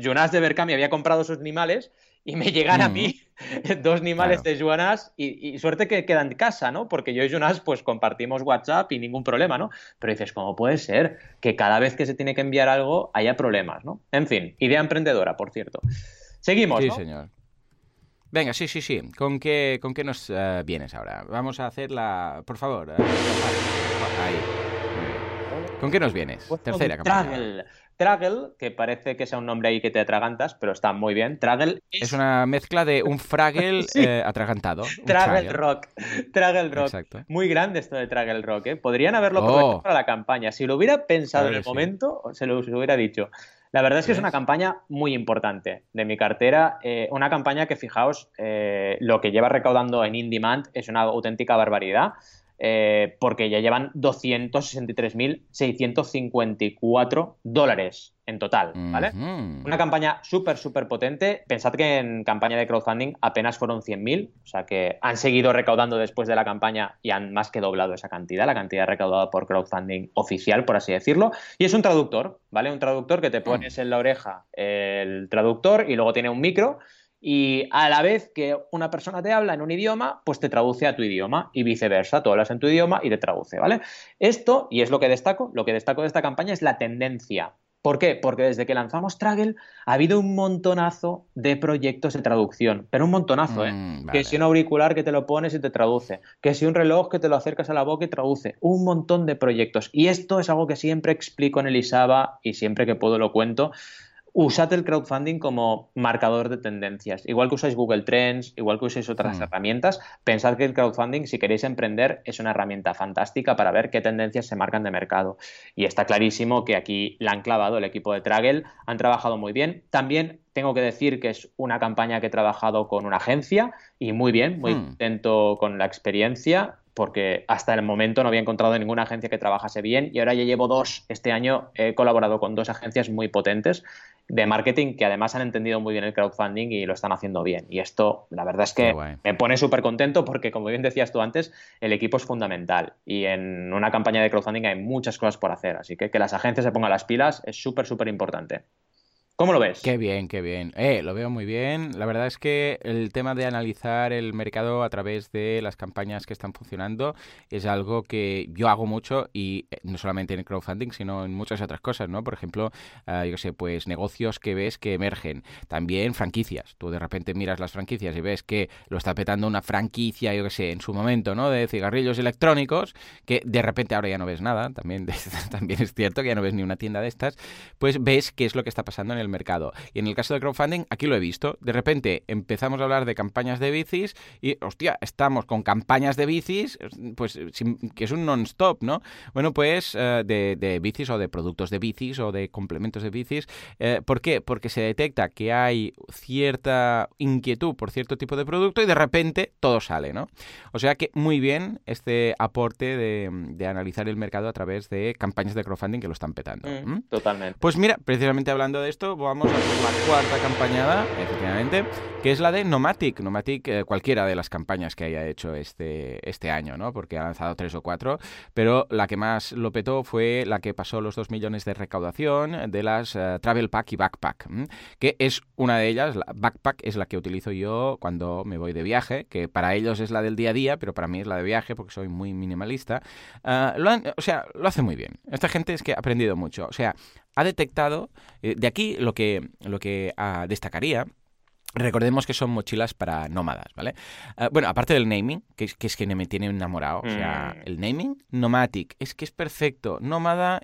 Jonas de Berkami había comprado sus animales y me llegan a mí [LAUGHS] dos animales de Jonas y, suerte que quedan en casa, ¿no? Porque yo y Jonas pues compartimos WhatsApp y ningún problema, ¿no? Pero dices, ¿cómo puede ser que cada vez que se tiene que enviar algo haya problemas, ¿no? En fin, idea emprendedora, por cierto. Seguimos, Sí, señor. Venga, sí, sí, sí. ¿Con qué, con qué nos eh, vienes ahora? Vamos a hacer la... Por favor. Eh, ahí. ¿Con qué nos vienes? Tercera campaña. Traggle, que parece que sea un nombre ahí que te atragantas, pero está muy bien. Traggle es, una mezcla de un Fraggle [LAUGHS] eh, atragantado. Traggle Rock. Traggle Rock. Exacto. Muy grande esto de Traggle Rock, ¿eh? Podrían haberlo oh. para la campaña. Si lo hubiera pensado en el momento, se lo, hubiera dicho. La verdad es que es una campaña muy importante de mi cartera. Eh, una campaña que, fijaos, eh, lo que lleva recaudando en InDemand es una auténtica barbaridad. Eh, porque ya llevan 263.654 dólares en total, ¿vale? Una campaña súper, súper potente. Pensad que en campaña de crowdfunding apenas fueron 100.000, o sea que han seguido recaudando después de la campaña y han más que doblado esa cantidad, la cantidad recaudada por crowdfunding oficial, por así decirlo. Y es un traductor, ¿vale? Un traductor que te pones mm. en la oreja el traductor y luego tiene un micro y a la vez que una persona te habla en un idioma, pues te traduce a tu idioma y viceversa, tú hablas en tu idioma y te traduce, ¿vale? Esto, y es lo que destaco, lo que destaco de esta campaña es la tendencia. ¿Por qué? Porque desde que lanzamos Traggle ha habido un montonazo de proyectos de traducción, pero un montonazo, ¿eh? Mm, que si un auricular que te lo pones y te traduce, que si un reloj que te lo acercas a la boca y traduce, un montón de proyectos. Y esto es algo que siempre explico en Elisaba y siempre que puedo lo cuento usad el crowdfunding como marcador de tendencias. Igual que usáis Google Trends, igual que usáis otras hmm. herramientas, pensad que el crowdfunding, si queréis emprender, es una herramienta fantástica para ver qué tendencias se marcan de mercado. Y está clarísimo que aquí la han clavado el equipo de Traggle, han trabajado muy bien. También tengo que decir que es una campaña que he trabajado con una agencia y muy bien, muy hmm. contento con la experiencia porque hasta el momento no había encontrado ninguna agencia que trabajase bien y ahora ya llevo dos. Este año he colaborado con dos agencias muy potentes de marketing que además han entendido muy bien el crowdfunding y lo están haciendo bien. Y esto, la verdad es que me pone súper contento porque, como bien decías tú antes, el equipo es fundamental y en una campaña de crowdfunding hay muchas cosas por hacer. Así que que las agencias se pongan las pilas es súper, súper importante. ¿Cómo lo ves? Qué bien, qué bien. Eh, lo veo muy bien. La verdad es que el tema de analizar el mercado a través de las campañas que están funcionando es algo que yo hago mucho y eh, no solamente en el crowdfunding, sino en muchas otras cosas, ¿no? Por ejemplo, uh, yo sé, pues negocios que ves que emergen. También franquicias. Tú de repente miras las franquicias y ves que lo está petando una franquicia, yo qué sé, en su momento, ¿no? De cigarrillos electrónicos, que de repente ahora ya no ves nada. También, [LAUGHS] también es cierto que ya no ves ni una tienda de estas. Pues ves qué es lo que está pasando en el mercado. Y en el caso de crowdfunding, aquí lo he visto. De repente empezamos a hablar de campañas de bicis y, hostia, estamos con campañas de bicis, pues que es un non-stop, ¿no? Bueno, pues eh, de, bicis o de productos de bicis o de complementos de bicis. Eh, ¿Por qué? Porque se detecta que hay cierta inquietud por cierto tipo de producto y de repente todo sale, ¿no? O sea que muy bien este aporte de, analizar el mercado a través de campañas de crowdfunding que lo están petando. Mm, totalmente. Pues mira, precisamente hablando de esto, vamos a la cuarta campañada, efectivamente, que es la de Nomatic. Nomatic, eh, cualquiera de las campañas que haya hecho este, este año, ¿no? Porque ha lanzado tres o cuatro, pero la que más lo petó fue la que pasó los dos millones de recaudación de las eh, Travel Pack y Backpack, que es una de ellas, la Backpack es la que utilizo yo cuando me voy de viaje, que para ellos es la del día a día, pero para mí es la de viaje porque soy muy minimalista. Ah, o sea, lo hace muy bien. Esta gente es que ha aprendido mucho. O sea, ha detectado, eh, de aquí lo que, lo que ah, destacaría Recordemos que son mochilas para nómadas, ¿vale? Ah, bueno, aparte del naming, que es, que es que me tiene enamorado, o sea, mm. el naming, Nomatic, es que es perfecto, nómada,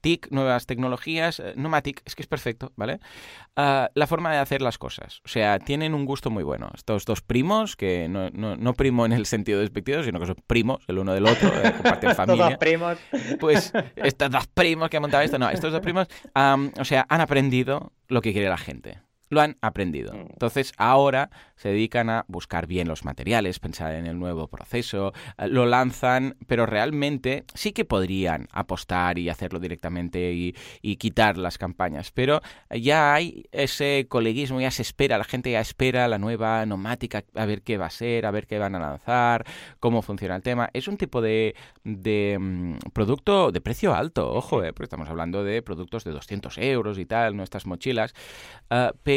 TIC, nuevas tecnologías, eh, Nomatic, es que es perfecto, ¿vale? Ah, la forma de hacer las cosas, o sea, tienen un gusto muy bueno. Estos dos primos, que no, no, primo en el sentido despectivo, sino que son primos, el uno del otro, eh, comparten [LAUGHS] familia. estos dos primos. Pues estos dos primos que han montado esto, no, estos dos primos, o sea, han aprendido lo que quiere la gente lo han aprendido. Mm. Entonces ahora se dedican a buscar bien los materiales, pensar en el nuevo proceso, eh, lo lanzan, pero realmente sí que podrían apostar y hacerlo directamente y, quitar las campañas, pero ya hay ese coleguismo, ya se espera, la gente ya espera la nueva nomática, a ver qué va a ser, a ver qué van a lanzar, cómo funciona el tema. Es un tipo de, mm, producto de precio alto, ojo, eh, porque estamos hablando de productos de 200 euros y tal, nuestras mochilas, uh, pero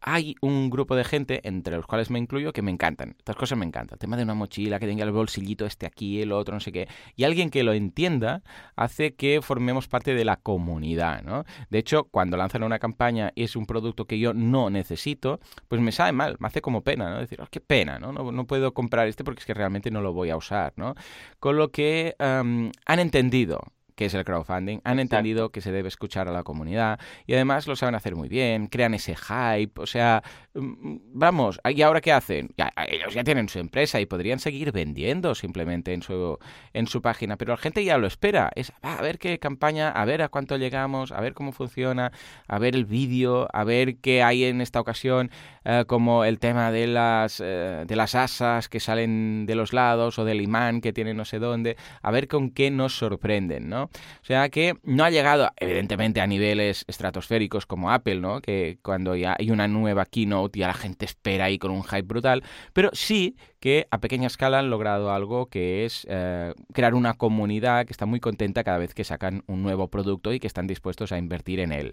hay un grupo de gente, entre los cuales me incluyo, que me encantan. Estas cosas me encantan. El tema de una mochila, que tenga el bolsillito este aquí, el otro, no sé qué. Y alguien que lo entienda hace que formemos parte de la comunidad, ¿no? De hecho, cuando lanzan una campaña y es un producto que yo no necesito, pues me sabe mal, me hace como pena, ¿no? Decir, oh, qué pena, ¿no? ¿no? puedo comprar este porque es que realmente no lo voy a usar, ¿no? Con lo que han entendido que es el crowdfunding, han entendido que se debe escuchar a la comunidad y además lo saben hacer muy bien, crean ese hype, o sea, mm, vamos, ¿y ahora qué hacen? ellos ya tienen su empresa y podrían seguir vendiendo simplemente en su, en su página, pero la gente ya lo espera, es a ver qué campaña, a ver a cuánto llegamos, a ver cómo funciona, a ver el vídeo, a ver qué hay en esta ocasión, eh, como el tema de las, eh, de las asas que salen de los lados o del imán que tiene no sé dónde, a ver con qué nos sorprenden, ¿no? O sea que no ha llegado, evidentemente, a niveles estratosféricos como Apple, ¿no? Que cuando ya hay una nueva keynote ya la gente espera ahí con un hype brutal, pero sí que a pequeña escala han logrado algo que es eh, crear una comunidad que está muy contenta cada vez que sacan un nuevo producto y que están dispuestos a invertir en él.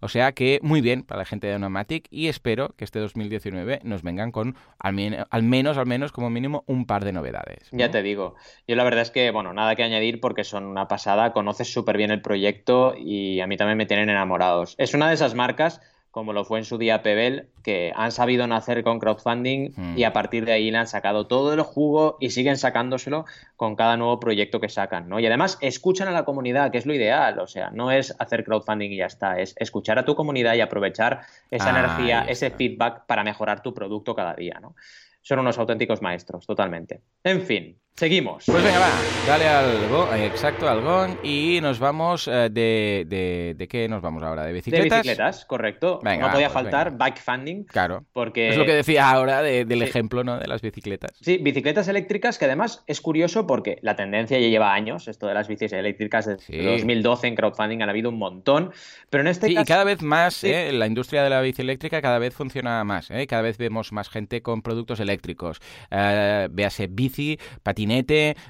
O sea que muy bien para la gente de Onomatic y espero que este 2019 nos vengan con al, menos, al menos como mínimo un par de novedades. Ya te digo, yo la verdad es que, bueno, nada que añadir porque son una pasada, conoces súper bien el proyecto y a mí también me tienen enamorados. Es una de esas marcas como lo fue en su día Pebel, que han sabido nacer con crowdfunding hmm. y a partir de ahí le han sacado todo el jugo y siguen sacándoselo con cada nuevo proyecto que sacan, ¿no? Y además escuchan a la comunidad, que es lo ideal, o sea, no es hacer crowdfunding y ya está, es escuchar a tu comunidad y aprovechar esa energía, ese feedback para mejorar tu producto cada día, ¿no? Son unos auténticos maestros, totalmente. En fin, Seguimos. Pues venga, va, dale al go, eh, exacto, al gong y nos vamos eh, de, de, de, qué nos vamos ahora? ¿De bicicletas? De bicicletas, correcto. no podía pues faltar bike funding. Claro. Porque... Es lo que decía ahora del ejemplo ¿no? de las bicicletas. Sí, bicicletas eléctricas que además es curioso porque la tendencia ya lleva años, esto de las bicis eléctricas desde 2012 en crowdfunding han habido un montón, pero en este sí, y cada vez más, ¿eh? la industria de la bici eléctrica cada vez funciona más, ¿eh? cada vez vemos más gente con productos eléctricos. véase bici,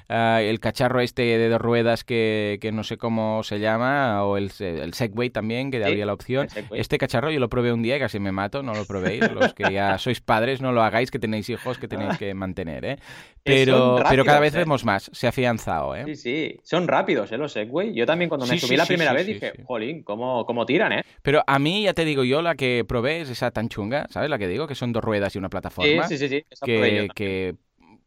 Ah, el cacharro este de dos ruedas que, no sé cómo se llama, o el, el Segway también, que habría la opción. Este cacharro yo lo probé un día y casi me mato, no lo probéis. Los que ya [LAUGHS] sois padres, no lo hagáis, que tenéis hijos que tenéis que mantener, ¿eh? Pero, pero cada vez ¿eh? vemos más, se ha afianzado, ¿eh? Sí, sí, son rápidos, ¿eh? Los Segway. Yo también cuando me subí la primera vez dije, jolín, ¿cómo, ¿cómo, tiran, eh? Pero a mí, ya te digo yo, la que probé es esa tan chunga, ¿sabes? La que digo, que son dos ruedas y una plataforma. Sí, sí, sí. que, que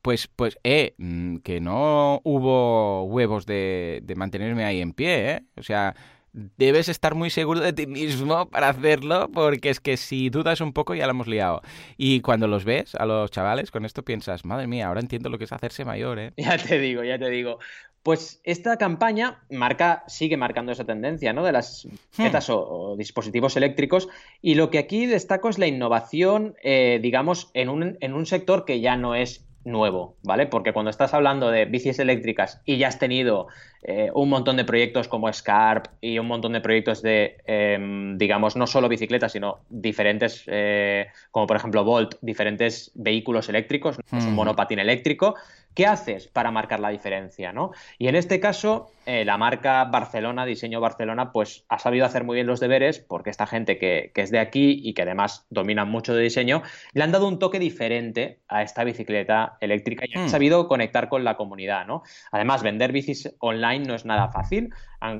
pues, pues, eh, mm, que no hubo huevos de, de mantenerme ahí en pie, ¿eh? O sea, debes estar muy seguro de ti mismo para hacerlo, porque es que si dudas un poco ya lo hemos liado. Y cuando los ves a los chavales, con esto piensas, madre mía, ahora entiendo lo que es hacerse mayor, ¿eh? Ya te digo, ya te digo. Pues esta campaña marca, sigue marcando esa tendencia, ¿no? De las bicicletas hmm. o, dispositivos eléctricos. Y lo que aquí destaco es la innovación, eh, digamos, en un, en un sector que ya no es nuevo, ¿vale? Porque cuando estás hablando de bicis eléctricas y ya has tenido eh, un montón de proyectos como Scarp y un montón de proyectos de, em, digamos, no solo bicicletas, sino diferentes, eh, como por ejemplo Volt, diferentes vehículos eléctricos, es un monopatín eléctrico, ¿Qué haces para marcar la diferencia? ¿no? Y en este caso, eh, la marca Barcelona, Diseño Barcelona, pues ha sabido hacer muy bien los deberes porque esta gente que, es de aquí y que además domina mucho de diseño, le han dado un toque diferente a esta bicicleta eléctrica y han hmm. sabido conectar con la comunidad. ¿no? Además, vender bicis online no es nada fácil.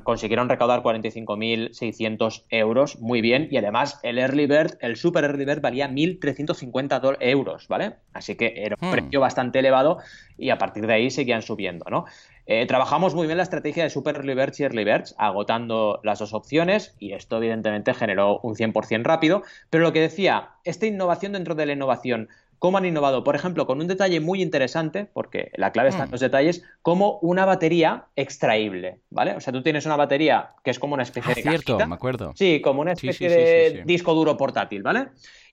consiguieron recaudar 45.600 euros, muy bien, y además el Early Bird, el Super Early Bird valía 1.350 euros, ¿vale? Así que era un hmm. precio bastante elevado y a partir de ahí seguían subiendo, ¿no? Eh, trabajamos muy bien la estrategia de Super Early Birds y Early Birds, agotando las dos opciones y esto evidentemente generó un 100% rápido, pero lo que decía, esta innovación dentro de la innovación, ¿cómo han innovado? Por ejemplo, con un detalle muy interesante, porque la clave está en mm. los detalles, como una batería extraíble, ¿vale? O sea, tú tienes una batería que es como una especie ah, de cierto, me acuerdo. Sí, como una especie de disco duro portátil, ¿vale?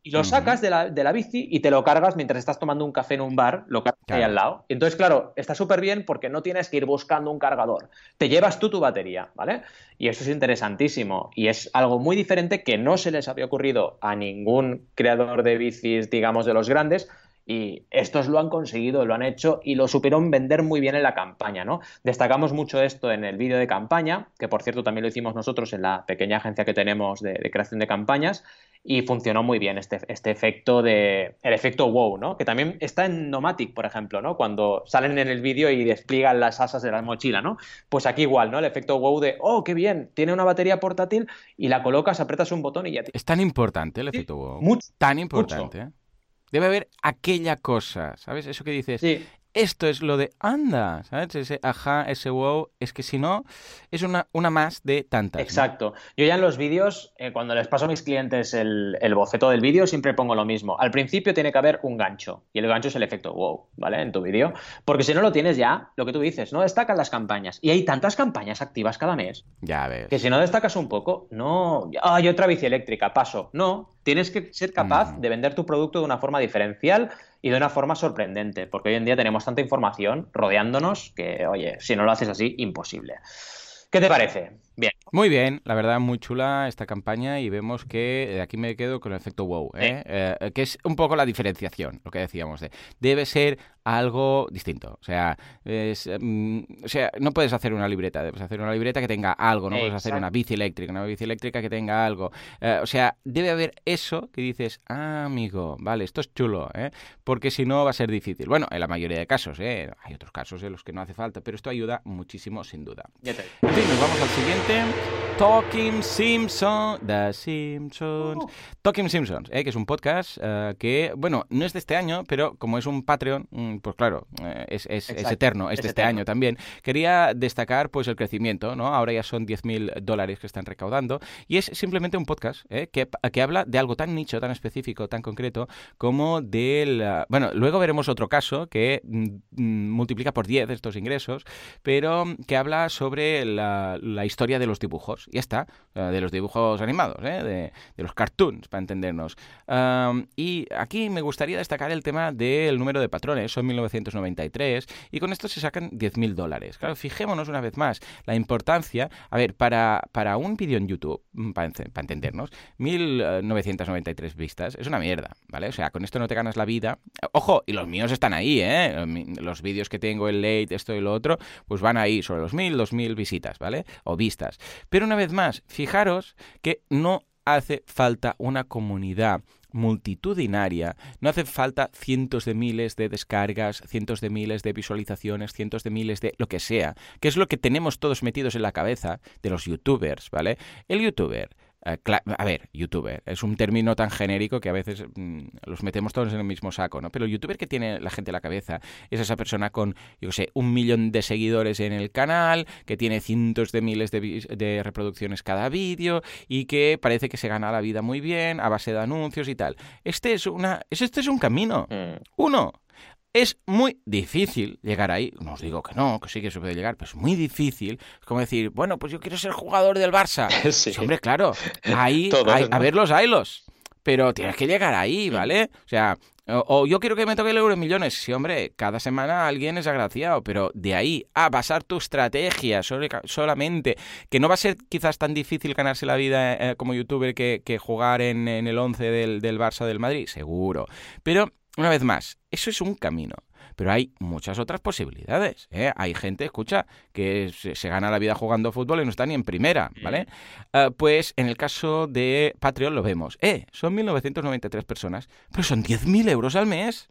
Y lo sacas de la, de la, bici y te lo cargas mientras estás tomando un café en un bar, lo cargas ahí al lado. Entonces, claro, está súper bien porque no tienes que ir buscando un cargador. Te llevas tú tu batería, ¿vale? Y eso es interesantísimo. Y es algo muy diferente que no se les había ocurrido a ningún creador de bicis, digamos, de los grandes, y estos lo han conseguido, lo han hecho y lo supieron vender muy bien en la campaña, ¿no? Destacamos mucho esto en el vídeo de campaña, que por cierto también lo hicimos nosotros en la pequeña agencia que tenemos de, creación de campañas, y funcionó muy bien este, este, efecto de. el efecto wow, ¿no? Que también está en Nomatic, por ejemplo, ¿no? Cuando salen en el vídeo y despliegan las asas de la mochila, ¿no? Pues aquí igual, ¿no? El efecto wow de, oh, qué bien, tiene una batería portátil y la colocas, apretas un botón y ya Es tan importante el efecto wow. tan importante. Debe haber aquella cosa, ¿sabes? Eso que dices. esto es lo de anda, ¿sabes? Ese ajá, ese wow, es que si no, es una, una más de tantas. Exacto. Yo ya en los vídeos, eh, cuando les paso a mis clientes el, el boceto del vídeo, siempre pongo lo mismo. Al principio tiene que haber un gancho, y el gancho es el efecto wow, ¿vale? En tu vídeo. Porque si no lo tienes ya, lo que tú dices, no destacan las campañas. Y hay tantas campañas activas cada mes. Ya ves. Que si no destacas un poco, no. Hay otra bici eléctrica, paso. No. Tienes que ser capaz Mm. de vender tu producto de una forma diferencial y de una forma sorprendente, porque hoy en día tenemos tanta información rodeándonos que, oye, si no lo haces así, imposible. ¿Qué te parece? Bien. Muy bien, la verdad, muy chula esta campaña y vemos que eh, aquí me quedo con el efecto wow, ¿eh? Eh, que es un poco la diferenciación, lo que decíamos. De, debe ser algo distinto. O sea, es, mm, o sea, no puedes hacer una libreta, debes hacer una libreta que tenga algo, no puedes hacer una bici eléctrica, una bici eléctrica que tenga algo. Eh, o sea, debe haber eso que dices, ah, amigo, vale, esto es chulo, ¿eh? porque si no va a ser difícil. Bueno, en la mayoría de casos, ¿eh? hay otros casos en los que no hace falta, pero esto ayuda muchísimo, sin duda. En fin, nos vamos al siguiente. Talking Simpsons. The Simpsons. Talking Simpsons, ¿eh? que es un podcast eh, que, bueno, no es de este año, pero como es un Patreon, mm, pues claro, eh, es, es- eterno, es, es de este eterno. año también. Quería destacar pues el crecimiento, ¿no? Ahora ya son 10.000 dólares que están recaudando y es simplemente un podcast ¿eh? que, que habla de algo tan nicho, tan específico, tan concreto como del... Bueno, luego veremos otro caso que mm, mm, multiplica por 10 estos ingresos, pero que habla sobre la, la historia de los dibujos. Ya está, de los dibujos animados, ¿eh? de, los cartoons, para entendernos. Y aquí me gustaría destacar el tema del número de patrones, son 1993, y con esto se sacan 10.000 dólares. Claro, fijémonos una vez más la importancia, a ver, para, para un vídeo en YouTube, mm, para, para entendernos, 1.993 vistas es una mierda, ¿vale? O sea, con esto no te ganas la vida. Ojo, y los míos están ahí, ¿eh? Los vídeos que tengo, el late, esto y lo otro, pues van ahí sobre los 1.000, 2.000 visitas, ¿vale? O vistas. Pero una vez más, fijaros que no hace falta una comunidad multitudinaria, no hace falta cientos de miles de descargas, cientos de miles de visualizaciones, cientos de miles de lo que sea, que es lo que tenemos todos metidos en la cabeza de los youtubers, ¿vale? El youtuber eh, a ver, youtuber, es un término tan genérico que a veces mm, los metemos todos en el mismo saco, ¿no? Pero el youtuber que tiene la gente en la cabeza es esa persona con, yo sé, un millón de seguidores en el canal, que tiene cientos de miles de, de reproducciones cada vídeo y que parece que se gana la vida muy bien a base de anuncios y tal. Este es una, es- este es un camino. Mm. Uno, es muy difícil llegar ahí. No os digo que no, que sí que se puede llegar, pero es muy difícil. Es como decir, bueno, pues yo quiero ser jugador del Barça. [LAUGHS] Sí. Sí, hombre, claro. Ahí, [LAUGHS] Todos, hay- a ver los hilos. Pero tienes que llegar ahí, ¿vale? O sea, o, o yo quiero que me toque el euro en millones. Sí, hombre, cada semana alguien es agraciado, pero de ahí a basar tu estrategia sobre- solamente, que no va a ser quizás tan difícil ganarse la vida eh, como youtuber que, que jugar en, en el 11 del, del Barça del Madrid, seguro. Pero, una vez más, eso es un camino. Pero hay muchas otras posibilidades. ¿eh? Hay gente, escucha, que se, se gana la vida jugando fútbol y no está ni en primera, ¿vale? Ah, pues en el caso de Patreon lo vemos. Eh, son 1.993 personas, pero son 10.000 euros al mes.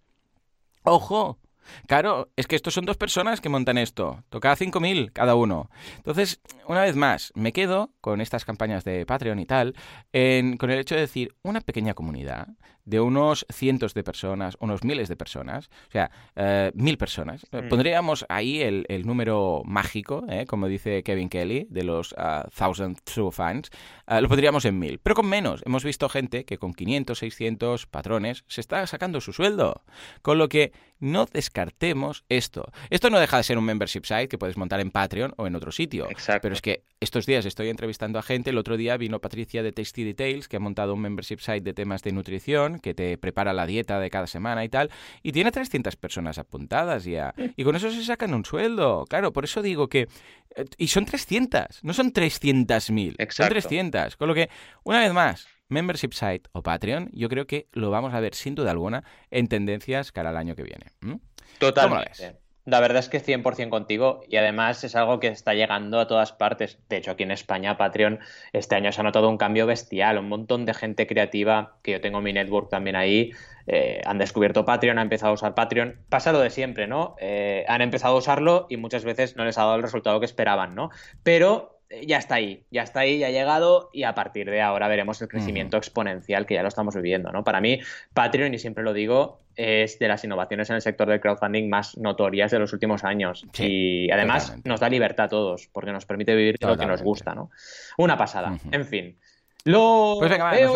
¡Ojo! Claro, es que estos son dos personas que montan esto. Toca 5.000 cada uno. Entonces, una vez más, me quedo con estas campañas de Patreon y tal, en- con el hecho de decir una pequeña comunidad de unos cientos de personas, unos miles de personas, o sea, eh, mil personas. Eh, Mm. Pondríamos ahí el, el número mágico, eh, como dice Kevin Kelly, de los ah, Thousand True Fans, ah, lo pondríamos en mil, pero con menos. Hemos visto gente que con 500, 600 patrones se está sacando su sueldo. Con lo que no descartemos esto. Esto no deja de ser un membership site que puedes montar en Patreon o en otro sitio. Exacto. Pero es que estos días estoy entrevistando a gente. El otro día vino Patricia de Tasty Details, que ha montado un membership site de temas de nutrición, que te prepara la dieta de cada semana y tal. Y tiene 300 personas apuntadas ya. [LAUGHS] Y con eso se sacan un sueldo. Claro, por eso digo que... eh, Y son 300, no son 300.000. Son Exacto. 300. Con lo que, una vez más, membership site o Patreon, yo creo que lo vamos a ver sin duda alguna en tendencias cara al año que viene. ¿m? Totalmente. La verdad es que 100% contigo y además es algo que está llegando a todas partes. De hecho, aquí en España, Patreon, este año se ha notado un cambio bestial. Un montón de gente creativa, que yo tengo mi network también ahí, eh, han descubierto Patreon, han empezado a usar Patreon. Pasa lo de siempre, ¿no? Eh, han empezado a usarlo y muchas veces no les ha dado el resultado que esperaban, ¿no? Pero ya está ahí, ya está ahí, ya ha llegado y a partir de ahora veremos el crecimiento exponencial que ya lo estamos viviendo, ¿no? Para mí, Patreon, y siempre lo digo, es de las innovaciones en el sector del crowdfunding más notorias de los últimos años. y además nos da libertad a todos, porque nos permite vivir lo que nos gusta, ¿no? Una pasada. En fin. Lo pues venga, veo...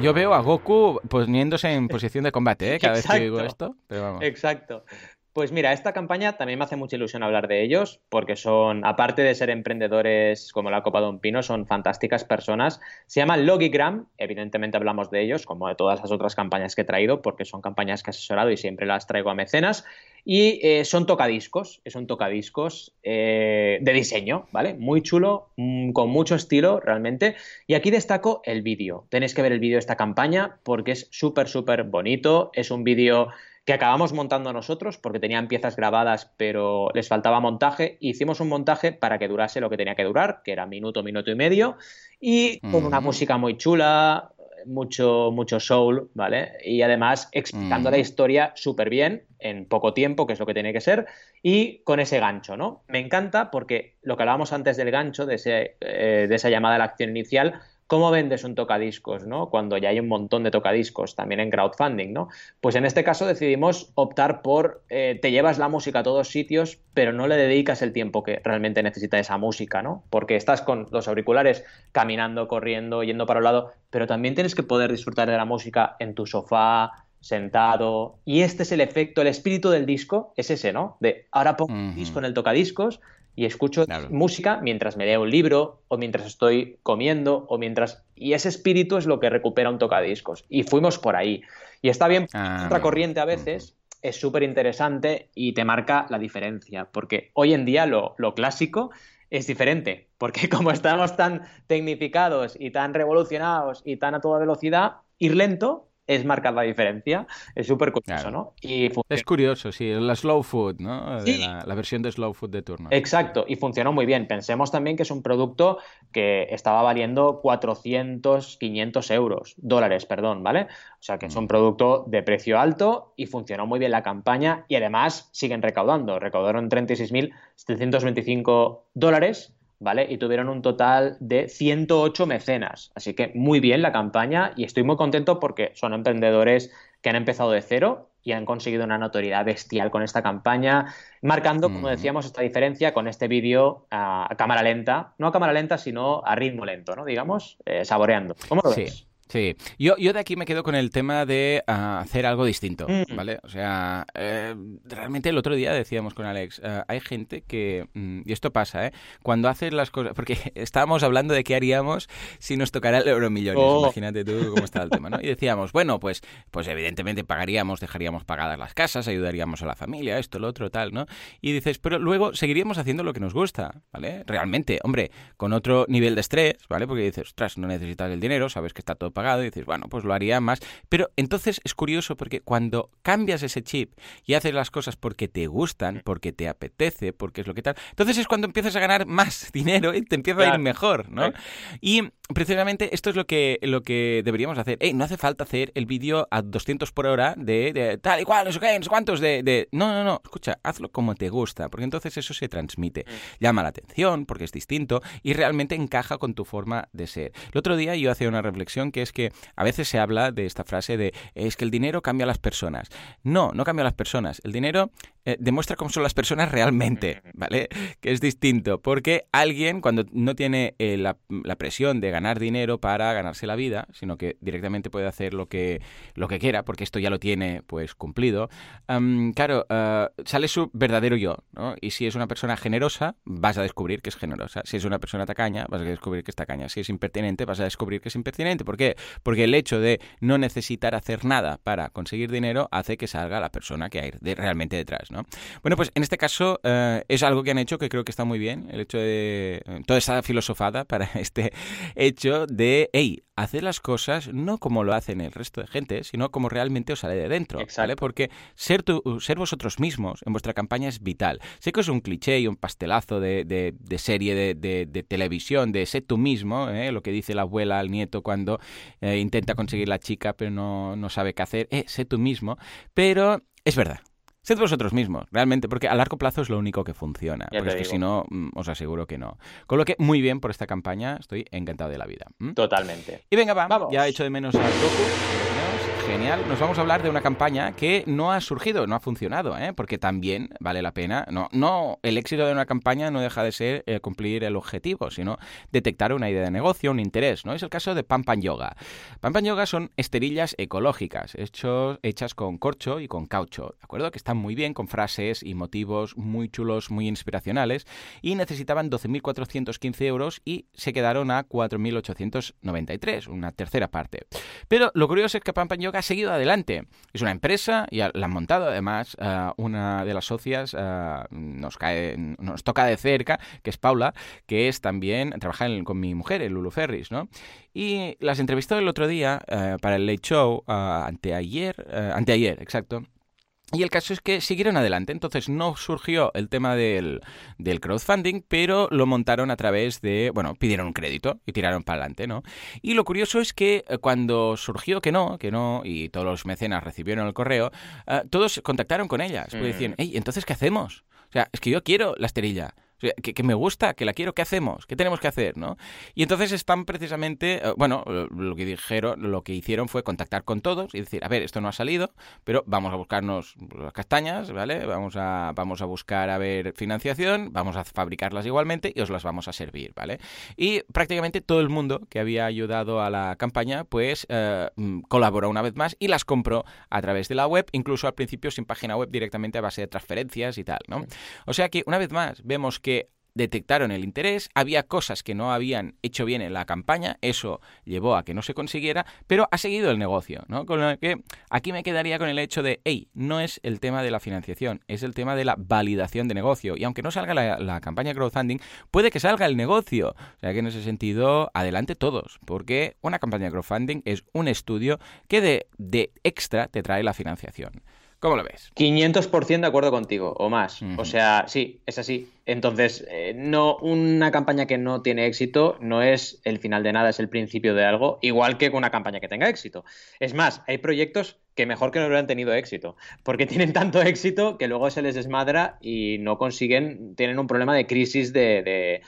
Yo veo a Goku poniéndose en [LAUGHS] posición de combate, ¿eh? Cada vez que digo esto. Exacto. Pues mira, esta campaña también me hace mucha ilusión hablar de ellos, porque son, aparte de ser emprendedores como la Copa Don Pino, son fantásticas personas. Se llaman Logigram, evidentemente hablamos de ellos, como de todas las otras campañas que he traído, porque son campañas que he asesorado y siempre las traigo a mecenas. Y eh, son tocadiscos, son tocadiscos eh, de diseño, ¿vale? Muy chulo, mm, con mucho estilo realmente. Y aquí destaco el vídeo. Tenéis que ver el vídeo de esta campaña porque es súper, súper bonito. Es un vídeo que acabamos montando nosotros porque tenían piezas grabadas pero les faltaba montaje. Hicimos un montaje para que durase lo que tenía que durar, que era minuto, minuto y medio, y con una música muy chula, mucho, mucho soul, ¿vale? Y además explicando la historia súper bien, en poco tiempo, que es lo que tiene que ser, y con ese gancho, ¿no? Me encanta porque lo que hablábamos antes del gancho, de, ese, eh, de esa llamada a la acción inicial, ¿Cómo vendes un tocadiscos, no? Cuando ya hay un montón de tocadiscos también en crowdfunding, ¿no? Pues en este caso decidimos optar por eh, te llevas la música a todos sitios, pero no le dedicas el tiempo que realmente necesita esa música, ¿no? Porque estás con los auriculares caminando, corriendo, yendo para un lado, pero también tienes que poder disfrutar de la música en tu sofá, sentado. Y este es el efecto, el espíritu del disco, es ese, ¿no? De ahora pongo un disco en el tocadiscos y escucho música mientras me leo un libro o mientras estoy comiendo o mientras... Y ese espíritu es lo que recupera un tocadiscos. Y fuimos por ahí. Y está bien, ah, otra corriente a veces es súper interesante y te marca la diferencia, porque hoy en día lo, lo clásico es diferente, porque [LAUGHS] como estamos tan tecnificados y tan revolucionados y tan a toda velocidad, ir lento es marcar la diferencia. Es súper curioso, ¿no? Y es curioso, sí, la slow food, ¿no? La, versión de slow food de turno. Exacto, y funcionó muy bien. Pensemos también que es un producto que estaba valiendo 400, 500 euros, dólares, perdón, ¿vale? O sea que es un mm. producto de precio alto y funcionó muy bien la campaña y además siguen recaudando. Recaudaron 36.725 dólares ¿vale? Y tuvieron un total de 108 mecenas. Así que muy bien la campaña y estoy muy contento porque son emprendedores que han empezado de cero y han conseguido una notoriedad bestial con esta campaña, marcando, como decíamos, esta diferencia con este vídeo a, cámara lenta, no a cámara lenta, sino a ritmo lento, ¿no? Digamos, eh, saboreando. ¿Cómo lo ves? Sí, yo, yo de aquí me quedo con el tema de ah, hacer algo distinto, mm. ¿vale? O sea, eh, realmente el otro día decíamos con Alex, eh, hay gente que, mm, y esto pasa, ¿eh? Cuando haces las cosas, porque [LAUGHS] estábamos hablando de qué haríamos si nos tocara el euromillones, oh. imagínate tú cómo está el tema, ¿no? Y decíamos, bueno, pues, pues evidentemente pagaríamos, dejaríamos pagadas las casas, ayudaríamos a la familia, esto, lo otro, tal, ¿no? Y dices, pero luego seguiríamos haciendo lo que nos gusta, ¿vale? Realmente, hombre, con otro nivel de estrés, ¿vale? Porque dices, ostras, no necesitas el dinero, sabes que está todo pagado y dices, bueno, pues lo haría más. Pero entonces es curioso porque cuando cambias ese chip y haces las cosas porque te gustan, porque te apetece, porque es lo que tal, entonces es cuando empiezas a ganar más [LAUGHS] dinero y te empieza a ir mejor, ¿no? Y precisamente esto es lo que, lo que deberíamos hacer. no hace falta hacer el vídeo a 200 por hora de, tal y cual, no sé qué, no sé cuántos de, de, No, no, no, escucha, hazlo como te gusta, porque entonces eso se transmite. Llama la atención porque es distinto y realmente encaja con tu forma de ser. El otro día yo hacía una reflexión que es que a veces se habla de esta frase de es que el dinero cambia a las personas. No, no cambia a las personas. El dinero eh, demuestra cómo son las personas realmente, [LAUGHS] ¿vale? Que es distinto, porque alguien cuando no tiene eh, la, presión de ganar dinero para ganarse la vida, sino que directamente puede hacer lo que, lo que quiera, porque esto ya lo tiene pues cumplido, claro, eh, sale su verdadero yo, ¿no? Y si es una persona generosa, vas a descubrir que es generosa. Si es una persona tacaña, vas a descubrir que es tacaña. Si es impertinente, vas a descubrir que es impertinente. ¿Por qué? Porque el hecho de no necesitar hacer nada para conseguir dinero hace que salga la persona que hay realmente detrás, ¿no? Bueno, pues en este caso eh, es algo que han hecho que creo que está muy bien, el hecho de toda esa filosofada para [LAUGHS] este hecho de, hey, hacer las cosas no como lo hacen el resto de gente, sino como realmente os sale de dentro, ¿vale? Porque ser, ser vosotros mismos en vuestra campaña es vital. Sé que es un cliché y un pastelazo de, de, serie de, televisión, de ser tú mismo, ¿eh? lo que dice la abuela al nieto cuando eh, intenta conseguir la chica pero no, no sabe qué hacer, eh, sé tú mismo, pero es verdad. Sed vosotros mismos, realmente, porque a largo plazo es lo único que funciona. porque es que si no, mm, os aseguro que no. Con lo que, muy bien por esta campaña, estoy encantado de la vida. Totalmente. Y venga, va, Vamos. ya he hecho de menos a Goku. Genial. Nos vamos a hablar de una campaña que no ha surgido, no ha funcionado, ¿eh? porque también vale la pena. No, no, el éxito de una campaña no deja de ser eh, cumplir el objetivo, sino detectar una idea de negocio, un interés. ¿no? Es el caso de Pampan Yoga. Pampan Yoga son esterillas ecológicas, hechos, hechas con corcho y con caucho, ¿de acuerdo? Que están muy bien, con frases y motivos muy chulos, muy inspiracionales, y necesitaban 12.415 euros y se quedaron a 4.893, una tercera parte. Pero lo curioso es que Pampan Yoga ha seguido adelante. Es una empresa y la han montado además eh, una de las socias eh, nos cae nos toca de cerca, que es Paula, que es también trabaja con mi mujer, el Lulu Ferris, ¿no? Y las entrevistó el otro día eh, para el Late Show, anteayer, anteayer, exacto. Y el caso es que siguieron adelante, entonces no surgió el tema del, del, crowdfunding, pero lo montaron a través de, bueno, pidieron un crédito y tiraron para adelante, ¿no? Y lo curioso es que eh, cuando surgió que no, que no, y todos los mecenas recibieron el correo, eh, todos contactaron con ellas, pues decían, hey, entonces, ¿qué hacemos? O sea, es que yo quiero la esterilla que, me gusta, que la quiero, ¿qué hacemos? ¿Qué tenemos que hacer? ¿no? Y entonces están precisamente, eh, bueno, lo que dijeron, lo que hicieron fue contactar con todos y decir, a ver, esto no ha salido, pero vamos a buscarnos las castañas, ¿vale? Vamos a, vamos a buscar a ver financiación, vamos a fabricarlas igualmente y os las vamos a servir, ¿vale? Y prácticamente todo el mundo que había ayudado a la campaña, pues eh, mm, colaboró una vez más y las compró a través de la web, incluso al principio sin página web directamente a base de transferencias y tal, ¿no? O sea que una vez más vemos que que detectaron el interés, había cosas que no habían hecho bien en la campaña, eso llevó a que no se consiguiera, pero ha seguido el negocio, ¿no? Con lo que aquí me quedaría con el hecho de, hey, no es el tema de la financiación, es el tema de la validación de negocio. Y aunque no salga la, la campaña crowdfunding, puede que salga el negocio. O sea que en ese sentido, adelante todos, porque una campaña crowdfunding es un estudio que de, de extra te trae la financiación. ¿Cómo lo ves? 500% de acuerdo contigo, o más. O sea, sí, es así. Entonces, eh, no, una campaña que no tiene éxito no es el final de nada, es el principio de algo, igual que con una campaña que tenga éxito. Es más, hay proyectos que mejor que no hubieran tenido éxito, porque [LAUGHS] tienen tanto éxito que luego se les desmadra y no consiguen, tienen un problema de crisis de de